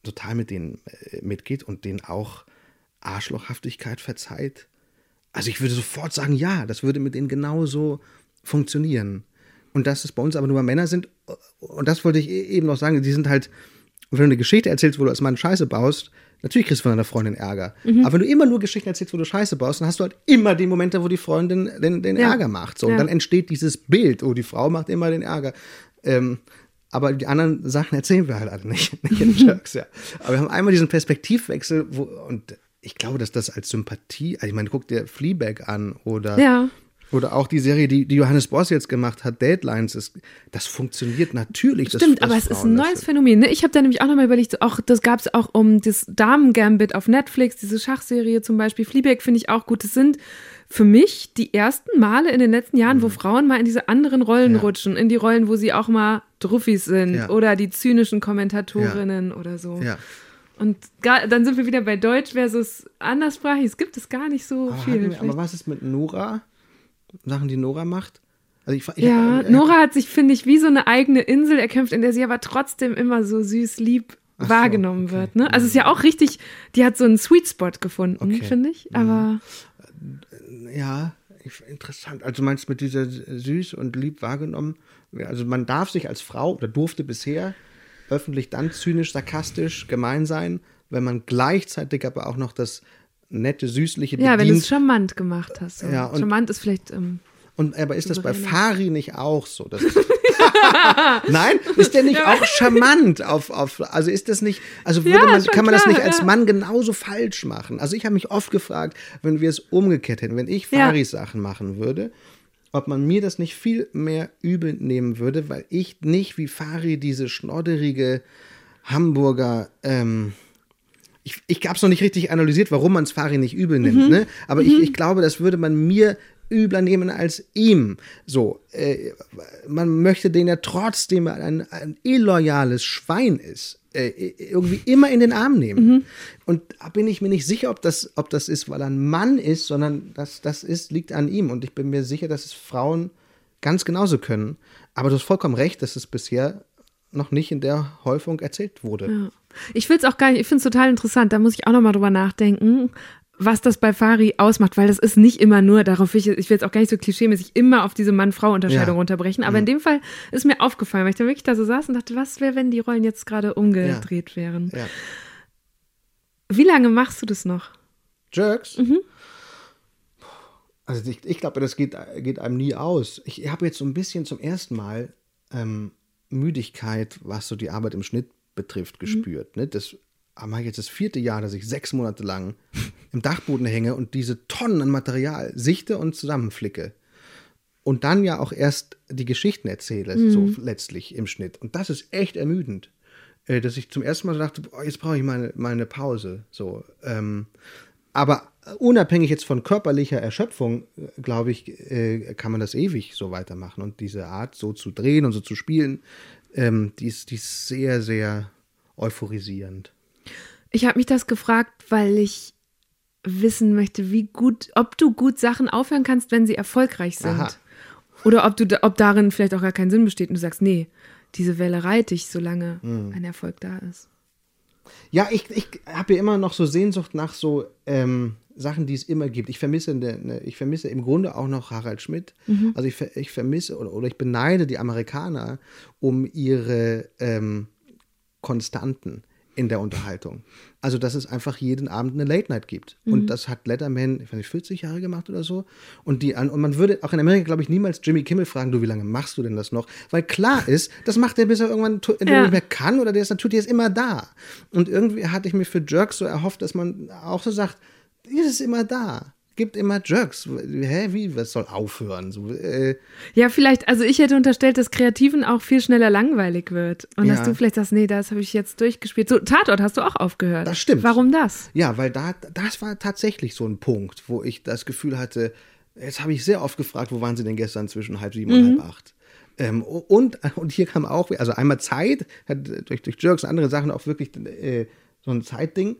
total mit denen äh, mitgeht und denen auch Arschlochhaftigkeit verzeiht. Also ich würde sofort sagen, ja, das würde mit denen genauso funktionieren. Und dass es bei uns aber nur Männer sind, und das wollte ich e- eben noch sagen, die sind halt, wenn du eine Geschichte erzählst, wo du als Mann Scheiße baust, natürlich kriegst du von deiner Freundin Ärger. Mhm. Aber wenn du immer nur Geschichten erzählst, wo du Scheiße baust, dann hast du halt immer die Momente, wo die Freundin den, den Ja. Ärger macht. So, und Ja. dann entsteht dieses Bild, oh, die Frau macht immer den Ärger. Ähm, aber die anderen Sachen erzählen wir halt alle nicht, nicht in Jerks, ja. Aber wir haben einmal diesen Perspektivwechsel, wo, und ich glaube, dass das als Sympathie, also ich meine, guck dir Fleabag an oder, Ja. Oder auch die Serie, die, die Johannes Boss jetzt gemacht hat, Deadlines, ist, das funktioniert natürlich. Stimmt, dass aber es ist ein das neues. Phänomen. Ne? Ich habe da nämlich auch nochmal überlegt, auch, das gab es auch um das Damen-Gambit auf Netflix, diese Schachserie zum Beispiel. Fleabag finde ich auch gut. Das sind für mich die ersten Male in den letzten Jahren, wo Frauen mal in diese anderen Rollen Mhm. Ja. rutschen, in die Rollen, wo sie auch mal Druffis sind Ja. oder die zynischen Kommentatorinnen oder so. Ja. Und gar, dann sind wir wieder bei Deutsch versus anderssprachig. Es gibt es gar nicht so Aber, viel. wir, aber was ist mit Nora? Sachen, die Nora macht? Also ich, ich, ja, äh, Nora hat sich, finde ich, wie so eine eigene Insel erkämpft, in der sie aber trotzdem immer so süß lieb Ach so, wahrgenommen okay. wird. Ne? Also es ist ja auch richtig, die hat so einen Sweet Spot gefunden, Okay. Mhm. finde ich. Aber Ja, ich, interessant. Also du meinst mit dieser süß und lieb wahrgenommen? Ja, Also man darf sich als Frau oder durfte bisher öffentlich dann zynisch, sarkastisch, gemein sein, wenn man gleichzeitig aber auch noch das nette, süßliche ja, wenn du es charmant gemacht hast. So. Ja, und- charmant ist vielleicht. Ähm, Und aber ist das bei. Fari nicht auch so? Nein, ist der nicht auch charmant auf, auf also ist das nicht, also würde Ja, man, kann man das klar, nicht als ja. Mann genauso falsch machen? Also ich habe mich oft gefragt, wenn wir es umgekehrt hätten, wenn ich Ja. Faris Sachen machen würde, ob man mir das nicht viel mehr übel nehmen würde, weil ich nicht wie Fari diese schnodderige Hamburger, ähm, ich, ich habe es noch nicht richtig analysiert, warum man es Fari nicht übel nimmt, Mhm. ne? aber ich, ich glaube, das würde man mir übler nehmen als ihm. So, äh, man möchte den ja trotzdem ein, ein illoyales Schwein ist, äh, irgendwie immer in den Arm nehmen. Mhm. Und da bin ich mir nicht sicher, ob das, ob das ist, weil er ein Mann ist, sondern das, das ist, liegt an ihm. Und ich bin mir sicher, dass es Frauen ganz genauso können. Aber du hast vollkommen recht, dass es bisher noch nicht in der Häufung erzählt wurde. ja. Ich will es auch gar nicht, ich finde es total interessant, da muss ich auch nochmal drüber nachdenken, was das bei Fari ausmacht, weil das ist nicht immer nur, darauf will ich, ich will jetzt auch gar nicht so klischeemäßig immer auf diese Mann-Frau-Unterscheidung Ja. Mhm. runterbrechen, aber in dem Fall ist mir aufgefallen, weil ich da wirklich da so saß und dachte, was wäre, wenn die Rollen jetzt gerade umgedreht wären? Ja. Wie lange machst du das noch? Jerks? Mhm. Also ich, ich glaube, das geht, geht einem nie aus. Ich habe jetzt so ein bisschen zum ersten Mal ähm, Müdigkeit, was so die Arbeit im Schnitt betrifft, gespürt. Ne? Das mache ich jetzt das vierte Jahr, dass ich sechs Monate lang im Dachboden hänge und diese Tonnen an Material sichte und zusammenflicke. Und dann ja auch erst die Geschichten erzähle, so letztlich im Schnitt. Und das ist echt ermüdend. Äh, dass ich zum ersten Mal so dachte, boah, jetzt brauche ich mal, mal eine Pause. So, ähm, aber unabhängig jetzt von körperlicher Erschöpfung, äh, glaube ich, äh, kann man das ewig so weitermachen. Und diese Art, so zu drehen und so zu spielen, ähm, die, ist, die ist sehr, sehr euphorisierend. Ich habe mich das gefragt, weil ich wissen möchte, wie gut, ob du gut Sachen aufhören kannst, wenn sie erfolgreich sind. Aha. Oder ob du, ob darin vielleicht auch gar kein Sinn besteht und du sagst, nee, diese Welle reite ich, solange Hm. ein Erfolg da ist. Ja, ich, ich habe ja immer noch so Sehnsucht nach so ähm, Sachen, die es immer gibt. Ich vermisse, ne, ne, ich vermisse im Grunde auch noch Harald Schmidt. Also ich, ich vermisse oder, oder ich beneide die Amerikaner um ihre ähm, Konstanten in der Unterhaltung. Also, dass es einfach jeden Abend eine Late Night gibt. Und das hat Letterman, ich weiß nicht, 40 Jahre gemacht oder so. Und, die, und man würde auch in Amerika, glaube ich, niemals Jimmy Kimmel fragen, du, wie lange machst du denn das noch? Weil klar ist, das macht er, bis er irgendwann Ja. nicht mehr kann oder der ist natürlich ist immer da. Und irgendwie hatte ich mir für Jerks so erhofft, dass man auch so sagt, es ist immer da. Gibt immer Jerks. Hä, wie? Was soll aufhören? So, äh, Ja, vielleicht, also ich hätte unterstellt, dass Kreativen auch viel schneller langweilig wird. Und Ja. dass du vielleicht sagst, nee, das habe ich jetzt durchgespielt. So, Tatort hast du auch aufgehört. Das stimmt. Warum das? Ja, weil da, das war tatsächlich so ein Punkt, wo ich das Gefühl hatte, jetzt habe ich sehr oft gefragt, wo waren sie denn gestern zwischen halb sieben und halb acht? Ähm, und, und hier kam auch, also einmal Zeit, hat durch, durch Jerks und andere Sachen auch wirklich äh, so ein Zeitding.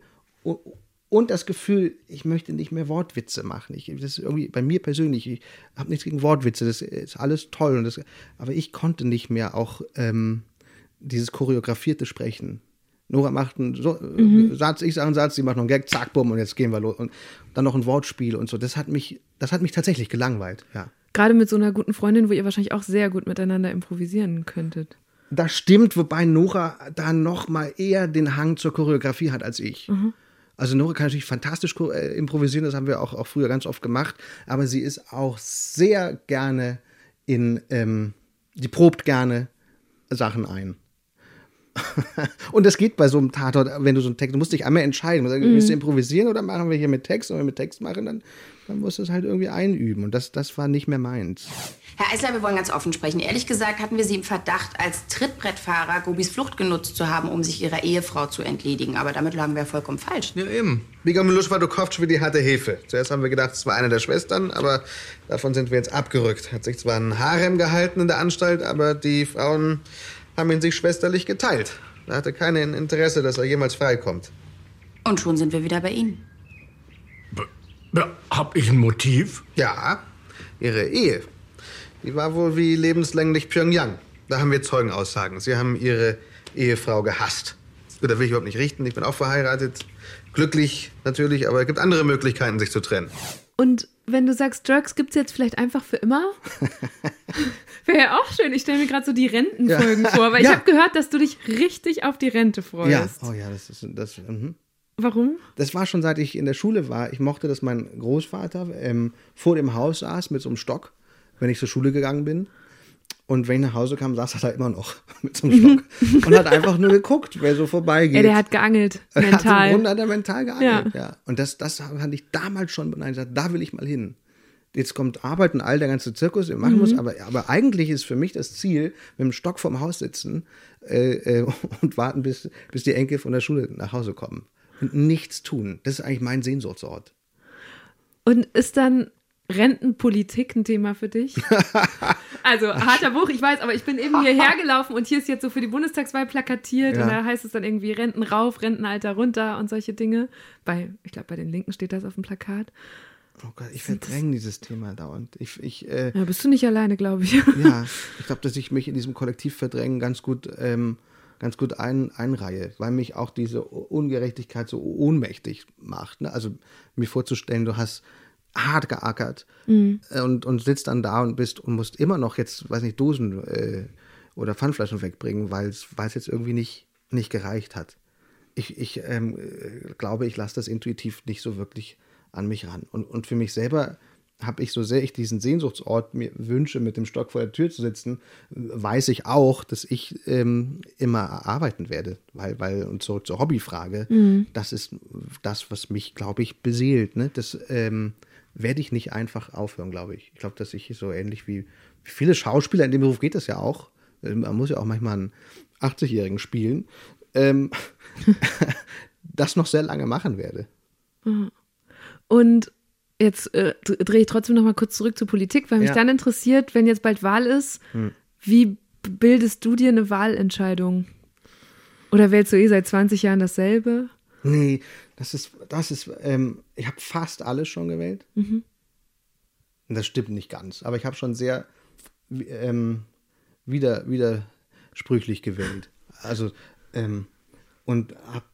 Und, das Gefühl, ich möchte nicht mehr Wortwitze machen. Ich, das ist irgendwie bei mir persönlich, ich habe nichts gegen Wortwitze, das ist alles toll. Und das, aber ich konnte nicht mehr auch ähm, dieses choreografierte Sprechen. Nora macht einen so, äh, Satz, ich sage einen Satz, sie macht noch einen Gag, zack, bumm, und jetzt gehen wir los. Und dann noch ein Wortspiel und so. Das hat mich, das hat mich tatsächlich gelangweilt, ja. Gerade mit so einer guten Freundin, wo ihr wahrscheinlich auch sehr gut miteinander improvisieren könntet. Das stimmt, wobei Nora da noch mal eher den Hang zur Choreografie hat als ich. Also Nora kann natürlich fantastisch äh, improvisieren, das haben wir auch, auch früher ganz oft gemacht, aber sie ist auch sehr gerne in, ähm, die probt gerne Sachen ein. Und das geht bei so einem Tatort, wenn du so einen Text, du musst dich einmal entscheiden, willst du improvisieren oder machen wir hier mit Text? Und wenn wir mit Text machen, dann, dann musst du es halt irgendwie einüben. Und das, das war nicht mehr meins. Herr Eisler, wir wollen ganz offen sprechen. Ehrlich gesagt hatten wir Sie im Verdacht, als Trittbrettfahrer Gobis Flucht genutzt zu haben, um sich Ihrer Ehefrau zu entledigen. Aber damit lagen wir vollkommen falsch. Ja, eben. Biga Milushwa Dukowcz wie die harte Hefe. Zuerst haben wir gedacht, es war eine der Schwestern, aber davon sind wir jetzt abgerückt. Hat sich zwar ein Harem gehalten in der Anstalt, aber die Frauen haben ihn sich schwesterlich geteilt. Er hatte kein Interesse, dass er jemals freikommt. Und schon sind wir wieder bei Ihnen. Ja, hab ich ein Motiv? Ja, ihre Ehe. Die war wohl wie lebenslänglich Pyongyang. Da haben wir Zeugenaussagen. Sie haben ihre Ehefrau gehasst. Gut, da will ich überhaupt nicht richten. Ich bin auch verheiratet. Glücklich natürlich, aber es gibt andere Möglichkeiten, sich zu trennen. Und wenn du sagst, Jerks gibt's jetzt vielleicht einfach für immer? Wäre ja auch schön. Ich stelle mir gerade so die Rentenfolgen Ja. vor, weil Ja. ich habe gehört, dass du dich richtig auf die Rente freust. Ja, oh ja, das ist das. Mhm. Warum? Das war schon seit ich in der Schule war. Ich mochte, dass mein Großvater ähm, vor dem Haus saß mit so einem Stock, wenn ich zur Schule gegangen bin. Und wenn ich nach Hause kam, saß er da immer noch mit so einem Stock und hat einfach nur geguckt, wer so vorbeigeht. Ey, der hat geangelt, Er Hat Im mental. Grunde hat er mental geangelt, Ja. ja. Und das, das fand ich damals schon beneidet. Da will ich mal hin. Jetzt kommt Arbeit und all der ganze Zirkus, den ich machen muss, Mhm. aber, aber eigentlich ist für mich das Ziel, mit dem Stock vorm Haus sitzen äh, äh, und warten, bis, bis die Enkel von der Schule nach Hause kommen. Und nichts tun. Das ist eigentlich mein Sehnsuchtsort. Und ist dann Rentenpolitik ein Thema für dich? Also harter Buch, ich weiß, aber ich bin eben hierher gelaufen und hier ist jetzt so für die Bundestagswahl plakatiert Ja. und da heißt es dann irgendwie Renten rauf, Rentenalter runter und solche Dinge. Bei, ich glaube, bei den Linken steht das auf dem Plakat. Oh Gott, ich verdränge dieses Thema dauernd. Ich, ich, äh, Ja, bist du nicht alleine, glaube ich. ja, ich glaube, dass ich mich in diesem Kollektivverdrängen ganz gut, ähm, ganz gut ein, einreihe, weil mich auch diese Ungerechtigkeit so ohnmächtig macht. Ne? Also mir vorzustellen, du hast hart geackert Mhm. und, und sitzt dann da und bist und musst immer noch jetzt, weiß nicht, Dosen äh, oder Pfandflaschen wegbringen, weil es jetzt irgendwie nicht, nicht gereicht hat. Ich, ich ähm, äh, glaube, ich lasse das intuitiv nicht so wirklich an mich ran. Und, und für mich selber habe ich, so sehr ich diesen Sehnsuchtsort mir wünsche, mit dem Stock vor der Tür zu sitzen, weiß ich auch, dass ich ähm, immer arbeiten werde. Weil, weil, und zurück zur Hobbyfrage, Mhm. das ist das, was mich, glaube ich, beseelt. Ne? Das ähm, werde ich nicht einfach aufhören, glaube ich. Ich glaube, dass ich so ähnlich wie viele Schauspieler, in dem Beruf geht das ja auch. äh, Man muss ja auch manchmal einen 80-Jährigen spielen. Ähm, das noch sehr lange machen werde. Und jetzt äh, drehe ich trotzdem noch mal kurz zurück zur Politik, weil mich Ja. dann interessiert, wenn jetzt bald Wahl ist, wie b- bildest du dir eine Wahlentscheidung? Oder wählst du eh seit 20 Jahren dasselbe? Nee, das ist, das ist, ähm, ich habe fast alles schon gewählt. Mhm. Das stimmt nicht ganz, aber ich habe schon sehr ähm, wieder, widersprüchlich gewählt. Also, ähm, Und, hab,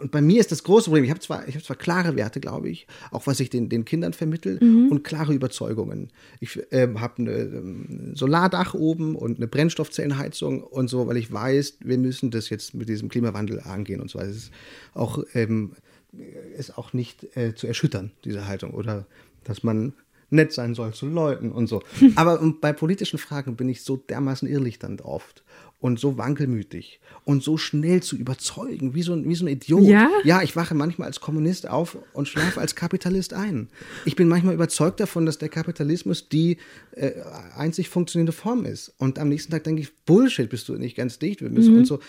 und bei mir ist das große Problem, ich habe zwar, ich hab zwar klare Werte, glaube ich, auch was ich den, den Kindern vermittel Mhm. und klare Überzeugungen. Ich ähm, habe eine ähm, Solardach oben und eine Brennstoffzellenheizung und so, weil ich weiß, wir müssen das jetzt mit diesem Klimawandel angehen und so. Es ist auch, ähm, ist auch nicht äh, zu erschüttern, diese Haltung. Oder dass man nett sein soll zu Leuten und so. Aber bei politischen Fragen bin ich so dermaßen irrlichternd oft und so wankelmütig und so schnell zu überzeugen, wie so ein, wie so ein Idiot. Ja? Ja, ich wache manchmal als Kommunist auf und schlafe als Kapitalist ein. Ich bin manchmal überzeugt davon, dass der Kapitalismus die äh, einzig funktionierende Form ist. Und am nächsten Tag denke ich, Bullshit, bist du nicht ganz dicht, wir müssen Mhm. und so.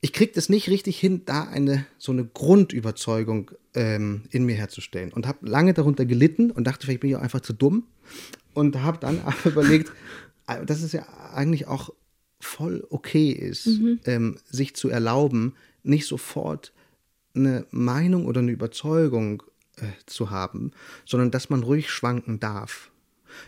Ich kriege das nicht richtig hin, da eine so eine Grundüberzeugung ähm, in mir herzustellen. Und habe lange darunter gelitten und dachte, vielleicht bin ich auch einfach zu dumm. Und habe dann aber überlegt, äh, dass es ja eigentlich auch voll okay ist, Mhm. ähm, sich zu erlauben, nicht sofort eine Meinung oder eine Überzeugung äh, zu haben, sondern dass man ruhig schwanken darf.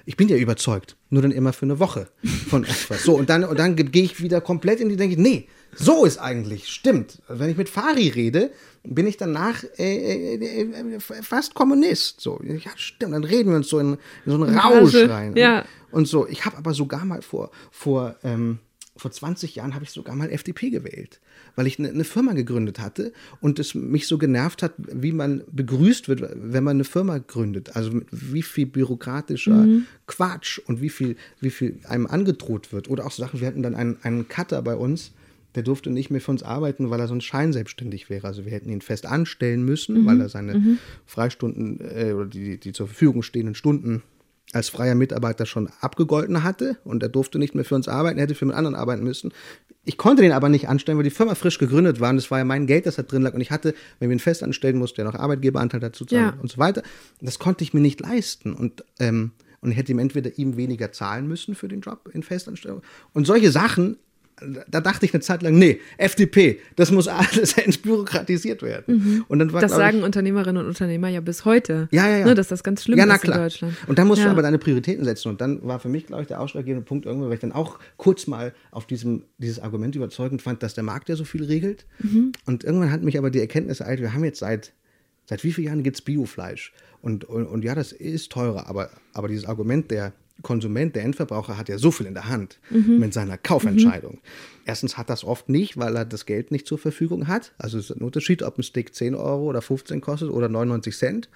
Ich bin ja überzeugt, nur dann immer für eine Woche von etwas. So, und dann, und dann gehe ich wieder komplett in die, denke ich, nee, so ist eigentlich, stimmt. Wenn ich mit Fari rede, bin ich danach äh, äh, äh, fast Kommunist. So, ja, stimmt, dann reden wir uns so in, in so einen In Rausch rein. ja. Und so, ich habe aber sogar mal vor, vor, ähm, vor 20 Jahren habe ich sogar mal FDP gewählt, weil ich eine, eine Firma gegründet hatte und es mich so genervt hat, wie man begrüßt wird, wenn man eine Firma gründet. Also mit wie viel bürokratischer Mhm. Quatsch und wie viel, wie viel einem angedroht wird. Oder auch so Sachen, wir hatten dann einen, einen Cutter bei uns, der durfte nicht mehr für uns arbeiten, weil er sonst scheinselbstständig wäre. Also wir hätten ihn fest anstellen müssen, Mhm. weil er seine Mhm. Freistunden äh, oder die, die zur Verfügung stehenden Stunden als freier Mitarbeiter schon abgegolten hatte und er durfte nicht mehr für uns arbeiten, er hätte für einen anderen arbeiten müssen. Ich konnte den aber nicht anstellen, weil die Firma frisch gegründet war und es war ja mein Geld, das da drin lag und ich hatte, wenn wir ihn fest anstellen musste, ja noch Arbeitgeberanteil dazu zahlen Ja. und so weiter. Das konnte ich mir nicht leisten und ähm, und ich hätte ihm entweder ihm weniger zahlen müssen für den Job in Festanstellung und solche Sachen. Da dachte ich eine Zeit lang, nee, FDP, das muss alles entbürokratisiert werden. Mhm. Und dann war, das glaub ich, sagen Unternehmerinnen und Unternehmer ja bis heute. ja, ja, ja. Ne, dass das ganz schlimm ja, ist klar. in Deutschland. Und dann musst ja. du aber deine Prioritäten setzen. Und dann war für mich, glaube ich, der ausschlaggebende Punkt irgendwann, weil ich dann auch kurz mal auf diesem, dieses Argument überzeugend fand, dass der Markt ja so viel regelt. Mhm. Und irgendwann hat mich aber die Erkenntnis ereilt, wir haben jetzt seit, seit wie vielen Jahren gibt es Biofleisch? Und, und, und ja, das ist teurer, aber, aber dieses Argument der Konsument, der Endverbraucher hat ja so viel in der Hand Mhm. mit seiner Kaufentscheidung. Erstens hat das oft nicht, weil er das Geld nicht zur Verfügung hat. Also es ist ein Unterschied, ob ein Stick 10 Euro oder 15 kostet oder 99 Cent.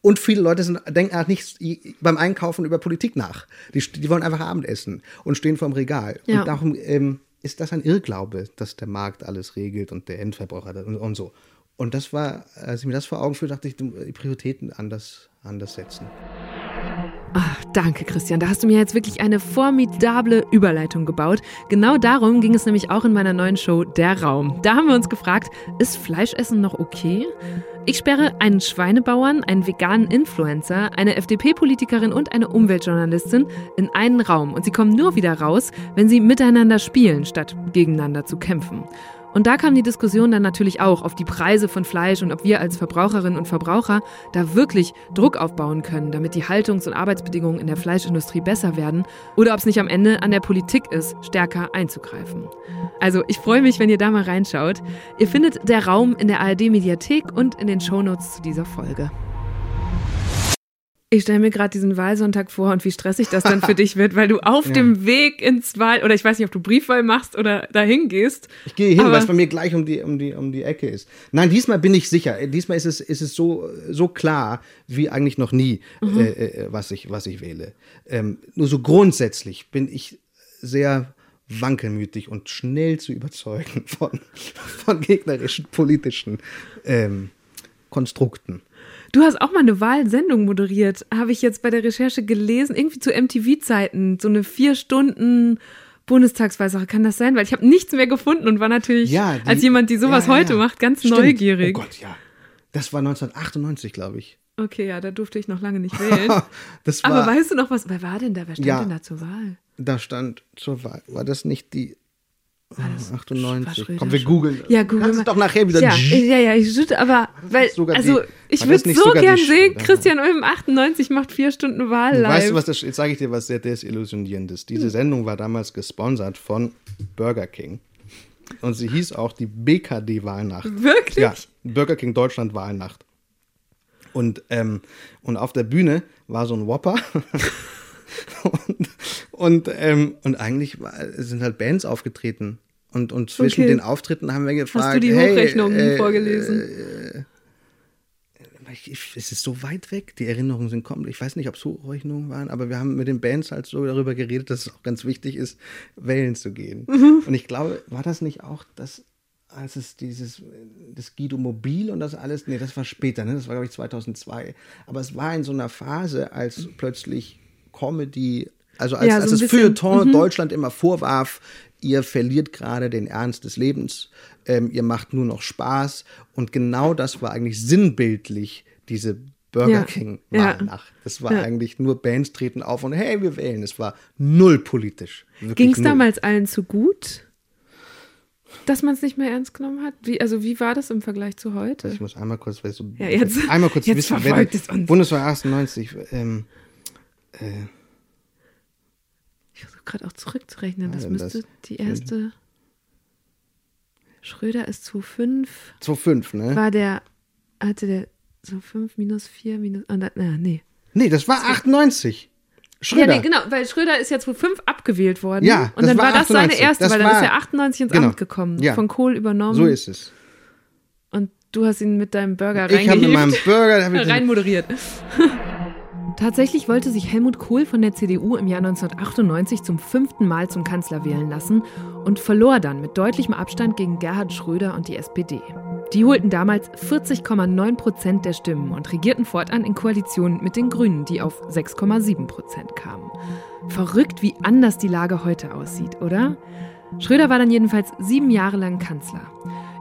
Und viele Leute sind, denken halt nicht beim Einkaufen über Politik nach. Die, die wollen einfach Abendessen und stehen vorm Regal. Ja. Und darum ähm, ist das ein Irrglaube, dass der Markt alles regelt und der Endverbraucher und, und so. Und das war, als ich mir das vor Augen führte, dachte ich, die Prioritäten anders, anders setzen. Ach, danke, Christian. Da hast du mir jetzt wirklich eine formidable Überleitung gebaut. Genau darum ging es nämlich auch in meiner neuen Show Der Raum. Da haben wir uns gefragt, ist Fleischessen noch okay? Ich sperre einen Schweinebauern, einen veganen Influencer, eine FDP-Politikerin und eine Umweltjournalistin in einen Raum und sie kommen nur wieder raus, wenn sie miteinander spielen, statt gegeneinander zu kämpfen. Und da kam die Diskussion dann natürlich auch auf die Preise von Fleisch und ob wir als Verbraucherinnen und Verbraucher da wirklich Druck aufbauen können, damit die Haltungs- und Arbeitsbedingungen in der Fleischindustrie besser werden oder ob es nicht am Ende an der Politik ist, stärker einzugreifen. Also ich freue mich, wenn ihr da mal reinschaut. Ihr findet der Raum in der ARD-Mediathek und in den Shownotes zu dieser Folge. Ich stelle mir gerade diesen Wahlsonntag vor und wie stressig das dann für dich wird, weil du auf Ja. dem Weg ins Wahl, oder ich weiß nicht, ob du Briefwahl machst oder dahin gehst. Ich gehe hin, weil es bei mir gleich um die, um, die, um die Ecke ist. Nein, diesmal bin ich sicher. Diesmal ist es, ist es so, so klar wie eigentlich noch nie, Mhm. äh, äh, was, ich, was ich wähle. Ähm, nur so grundsätzlich bin ich sehr wankelmütig und schnell zu überzeugen von, von gegnerischen politischen ähm, Konstrukten. Du hast auch mal eine Wahlsendung moderiert, habe ich jetzt bei der Recherche gelesen, irgendwie zu MTV-Zeiten, so eine vier Stunden Bundestagswahlsache. Kann das sein? Weil ich habe nichts mehr gefunden und war natürlich Ja, die- als jemand, die sowas ja, ja, heute macht, ganz Stimmt. neugierig. Oh Gott, ja. Das war 1998, glaube ich. Okay, ja, da durfte ich noch lange nicht wählen. War, Aber weißt du noch was? Wer war denn da? Wer stand denn da zur Wahl? Da stand zur Wahl. War das nicht die war 98? Schröder Komm, wir googeln. Ja, google Kannst mal. du doch nachher wieder. Ja, ja, ja, ich schütte, aber weil, also die- ich würde so gern sehen. Christian Ulm 98 macht vier Stunden Wahl live. Weißt du, was das, jetzt sage ich dir was sehr Desillusionierendes. Diese Hm. Sendung war damals gesponsert von Burger King. Und sie hieß auch die BKD-Wahlnacht. Wirklich? Ja, Burger King Deutschland Wahlnacht. Und, ähm, und auf der Bühne war so ein Whopper. und und, ähm, und eigentlich sind halt Bands aufgetreten. Und, und zwischen Okay. den Auftritten haben wir gefragt. Hast du die hey, Hochrechnungen äh, vorgelesen? Äh, ich, ich, es ist so weit weg, die Erinnerungen sind komplett. Ich weiß nicht, ob es Hochrechnungen waren, aber wir haben mit den Bands halt so darüber geredet, dass es auch ganz wichtig ist, wählen zu gehen. Mhm. Und ich glaube, war das nicht auch das, als es dieses, das Guido Mobil und das alles, nee, das war später, ne? das war, glaube ich, 2002. Aber es war in so einer Phase, als plötzlich Comedy, also als, Ja, so als das Feuilleton mhm. Deutschland immer vorwarf, ihr verliert gerade den Ernst des Lebens, ähm, ihr macht nur noch Spaß. Und genau das war eigentlich sinnbildlich, diese Burger Ja, King ja. Das war Ja. eigentlich nur Bands treten auf und hey, wir wählen. Es war null politisch. Ging es damals allen zu gut, dass man es nicht mehr ernst genommen hat? Wie, also wie war das im Vergleich zu heute? Ich muss einmal kurz, weißt du, Ja, jetzt- einmal kurz jetzt wissen, wer. Bundeswahl 98, ähm, äh, Ich versuche gerade auch zurückzurechnen. Ja, Das müsste das- die erste. Schröder ist zu 5. 2,5, ne? War der, hatte der so 5 minus 4 minus. ah, da- na, nee. nee, das war 98. Ja, Schröder. nee, genau, weil Schröder ist ja 2005 abgewählt worden. Ja, und dann war, war das seine 98. erste, Das weil dann ist er 98 ins genau. Amt gekommen. Ja. Von Kohl übernommen. So ist es. Und du hast ihn mit deinem Burger Ich habe mit meinem reingehievt. Burger rein moderiert. Tatsächlich wollte sich Helmut Kohl von der CDU im Jahr 1998 zum fünften Mal zum Kanzler wählen lassen und verlor dann mit deutlichem Abstand gegen Gerhard Schröder und die SPD. Die holten damals 40,9 Prozent der Stimmen und regierten fortan in Koalition mit den Grünen, die auf 6,7 Prozent kamen. Verrückt, wie anders die Lage heute aussieht, oder? Schröder war dann jedenfalls sieben Jahre lang Kanzler.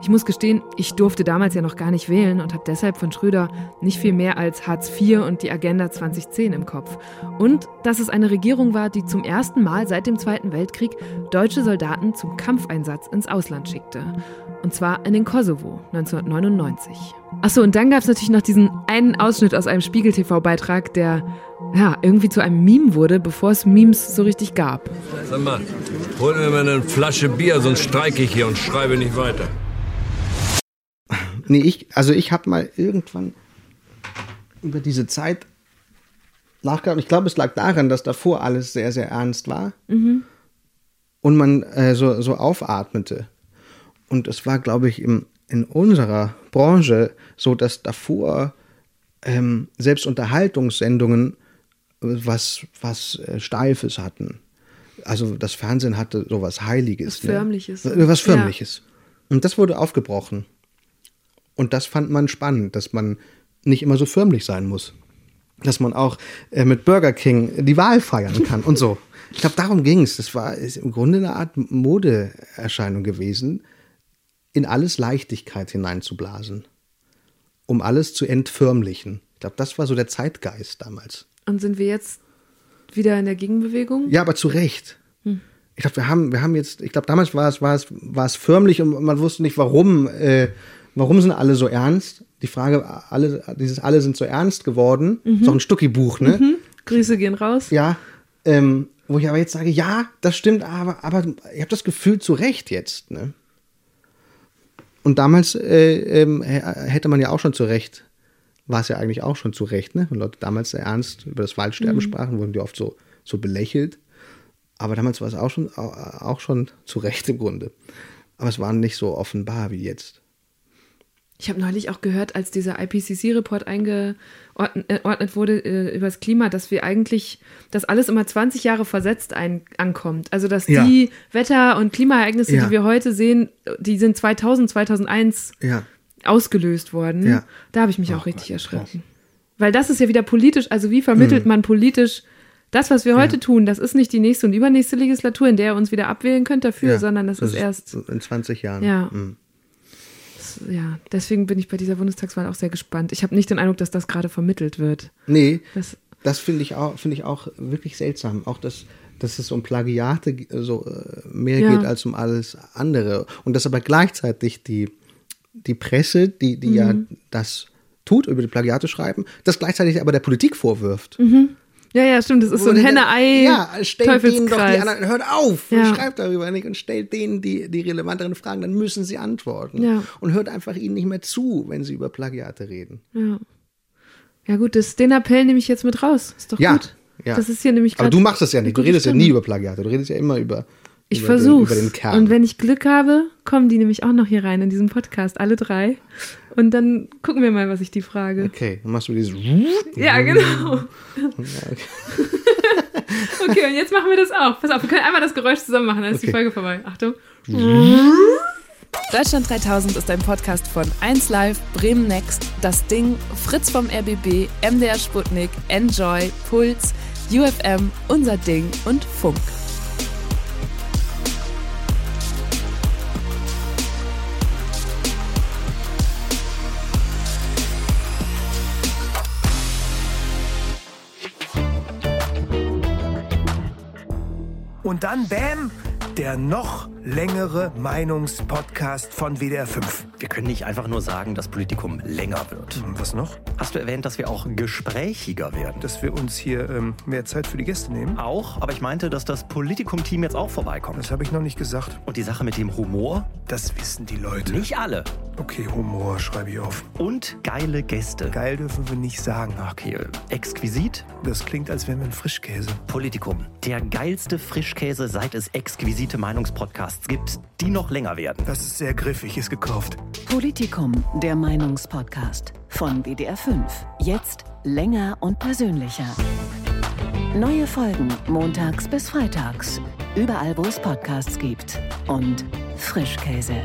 Ich muss gestehen, ich durfte damals ja noch gar nicht wählen und habe deshalb von Schröder nicht viel mehr als Hartz IV und die Agenda 2010 im Kopf. Und dass es eine Regierung war, die zum ersten Mal seit dem Zweiten Weltkrieg deutsche Soldaten zum Kampfeinsatz ins Ausland schickte. Und zwar in den Kosovo 1999. Achso, und dann gab es natürlich noch diesen einen Ausschnitt aus einem Spiegel-TV-Beitrag, der ja irgendwie zu einem Meme wurde, bevor es Memes so richtig gab. Sag mal, hol mir mal eine Flasche Bier, sonst streike ich hier und schreibe nicht weiter. Nee, ich, also ich habe mal irgendwann über diese Zeit nachgedacht. Ich glaube, es lag daran, dass davor alles sehr, sehr ernst war Mhm. und man äh, so, so aufatmete. Und es war, glaube ich, im, in unserer Branche so, dass davor ähm, selbst Unterhaltungssendungen was, was äh, Steifes hatten. Also das Fernsehen hatte sowas Heiliges. Was Förmliches. Ne? Was Förmliches. Und das wurde aufgebrochen. Und das fand man spannend, dass man nicht immer so förmlich sein muss. Dass man auch äh, mit Burger King die Wahl feiern kann und so. Ich glaube, darum ging es. Das war im Grunde eine Art Modeerscheinung gewesen, in alles Leichtigkeit hineinzublasen, um alles zu entförmlichen. Ich glaube, das war so der Zeitgeist damals. Und sind wir jetzt wieder in der Gegenbewegung? Ja, aber zu Recht. Hm. Ich glaube, wir haben, wir haben jetzt, ich glaube, damals war es, war es, war es förmlich und man wusste nicht, warum, äh, warum sind alle so ernst? Die Frage, alle, dieses alle sind so ernst geworden, Mhm. ist auch ein Stucki-Buch, ne? Mhm. Grüße gehen raus. Ja, ähm, wo ich aber jetzt sage, ja, das stimmt, aber, aber ich habe das Gefühl zu Recht jetzt, ne? Und damals äh, ähm, h- hätte man ja auch schon zu Recht, war es ja eigentlich auch schon zu Recht, ne? Wenn Leute damals sehr ernst über das Waldsterben Mhm. sprachen, wurden die oft so, so belächelt. Aber damals war es auch schon, au- auch schon zu Recht im Grunde. Aber es war nicht so offenbar wie jetzt. Ich habe neulich auch gehört, als dieser IPCC-Report eingeordnet wurde äh, über das Klima, dass wir eigentlich, dass alles immer 20 Jahre versetzt ein, ankommt. Also dass Ja. die Wetter- und Klimaereignisse, Ja. die wir heute sehen, die sind 2000, 2001 Ja. ausgelöst worden. Ja. Da habe ich mich auch richtig erschrocken. Weil das ist ja wieder politisch, also wie vermittelt Mhm. man politisch das, was wir heute tun, das ist nicht die nächste und übernächste Legislatur, in der ihr uns wieder abwählen könnt dafür, Ja, sondern das, ist erst in 20 Jahren. Ja. Mhm. Ja, deswegen bin ich bei dieser Bundestagswahl auch sehr gespannt. Ich habe nicht den Eindruck, dass das gerade vermittelt wird. Nee, Das- das, finde ich, auch- finde ich auch wirklich seltsam. Auch, dass, dass es um Plagiate so äh, mehr Ja. geht als um alles andere. Und dass aber gleichzeitig die, die Presse, die, die ja Mhm. das tut, über die Plagiate schreiben, das gleichzeitig aber der Politik vorwirft. Mhm. Ja, ja, stimmt. Das ist so ein Henne-Ei. Ja, stellt denen doch die anderen, hört auf, Ja. schreibt darüber nicht und stellt denen die, die relevanteren Fragen, dann müssen sie antworten. Ja. Und hört einfach ihnen nicht mehr zu, wenn sie über Plagiate reden. Ja. Ja, gut, das, den Appell nehme ich jetzt mit raus. Ist doch Ja, gut. ja. Das ist hier nämlich Aber du machst das ja nicht, du redest ja Stunde. nie über Plagiate, du redest ja immer über, Ich Kern. Und wenn ich Glück habe, kommen die nämlich auch noch hier rein in diesem Podcast, alle drei. Und dann gucken wir mal, was ich die frage. okay, dann machst du dieses. Ja, genau. Okay, und jetzt machen wir das auch. Pass auf, wir können einmal das Geräusch zusammen machen, dann ist die Okay. Folge vorbei. Achtung. Deutschland 3000 ist ein Podcast von 1Live, Bremen Next, Das Ding, Fritz vom RBB, MDR Sputnik, Enjoy, Puls, UFM, Unser Ding und Funk. Und dann, bam, der noch längere Meinungspodcast von WDR 5. Wir können nicht einfach nur sagen, dass Politikum länger wird. Was noch? Hast du erwähnt, dass wir auch gesprächiger werden? Dass wir uns hier ähm, mehr Zeit für die Gäste nehmen? Auch, aber ich meinte, dass das Politikum-Team jetzt auch vorbeikommt. Das habe ich noch nicht gesagt. Und die Sache mit dem Humor? Das wissen die Leute. Nicht alle. Okay, Humor schreibe ich auf. Und geile Gäste. Geil dürfen wir nicht sagen. Okay, äh, exquisit? Das klingt, als wären wir ein Frischkäse. Politikum. Der geilste Frischkäse, seit es exquisite Meinungspodcasts gibt, die noch länger werden. Das ist sehr griffig, ist gekauft. Politikum, der Meinungspodcast von WDR 5. Jetzt länger und persönlicher. Neue Folgen montags bis freitags. Überall, wo es Podcasts gibt. Und Frischkäse.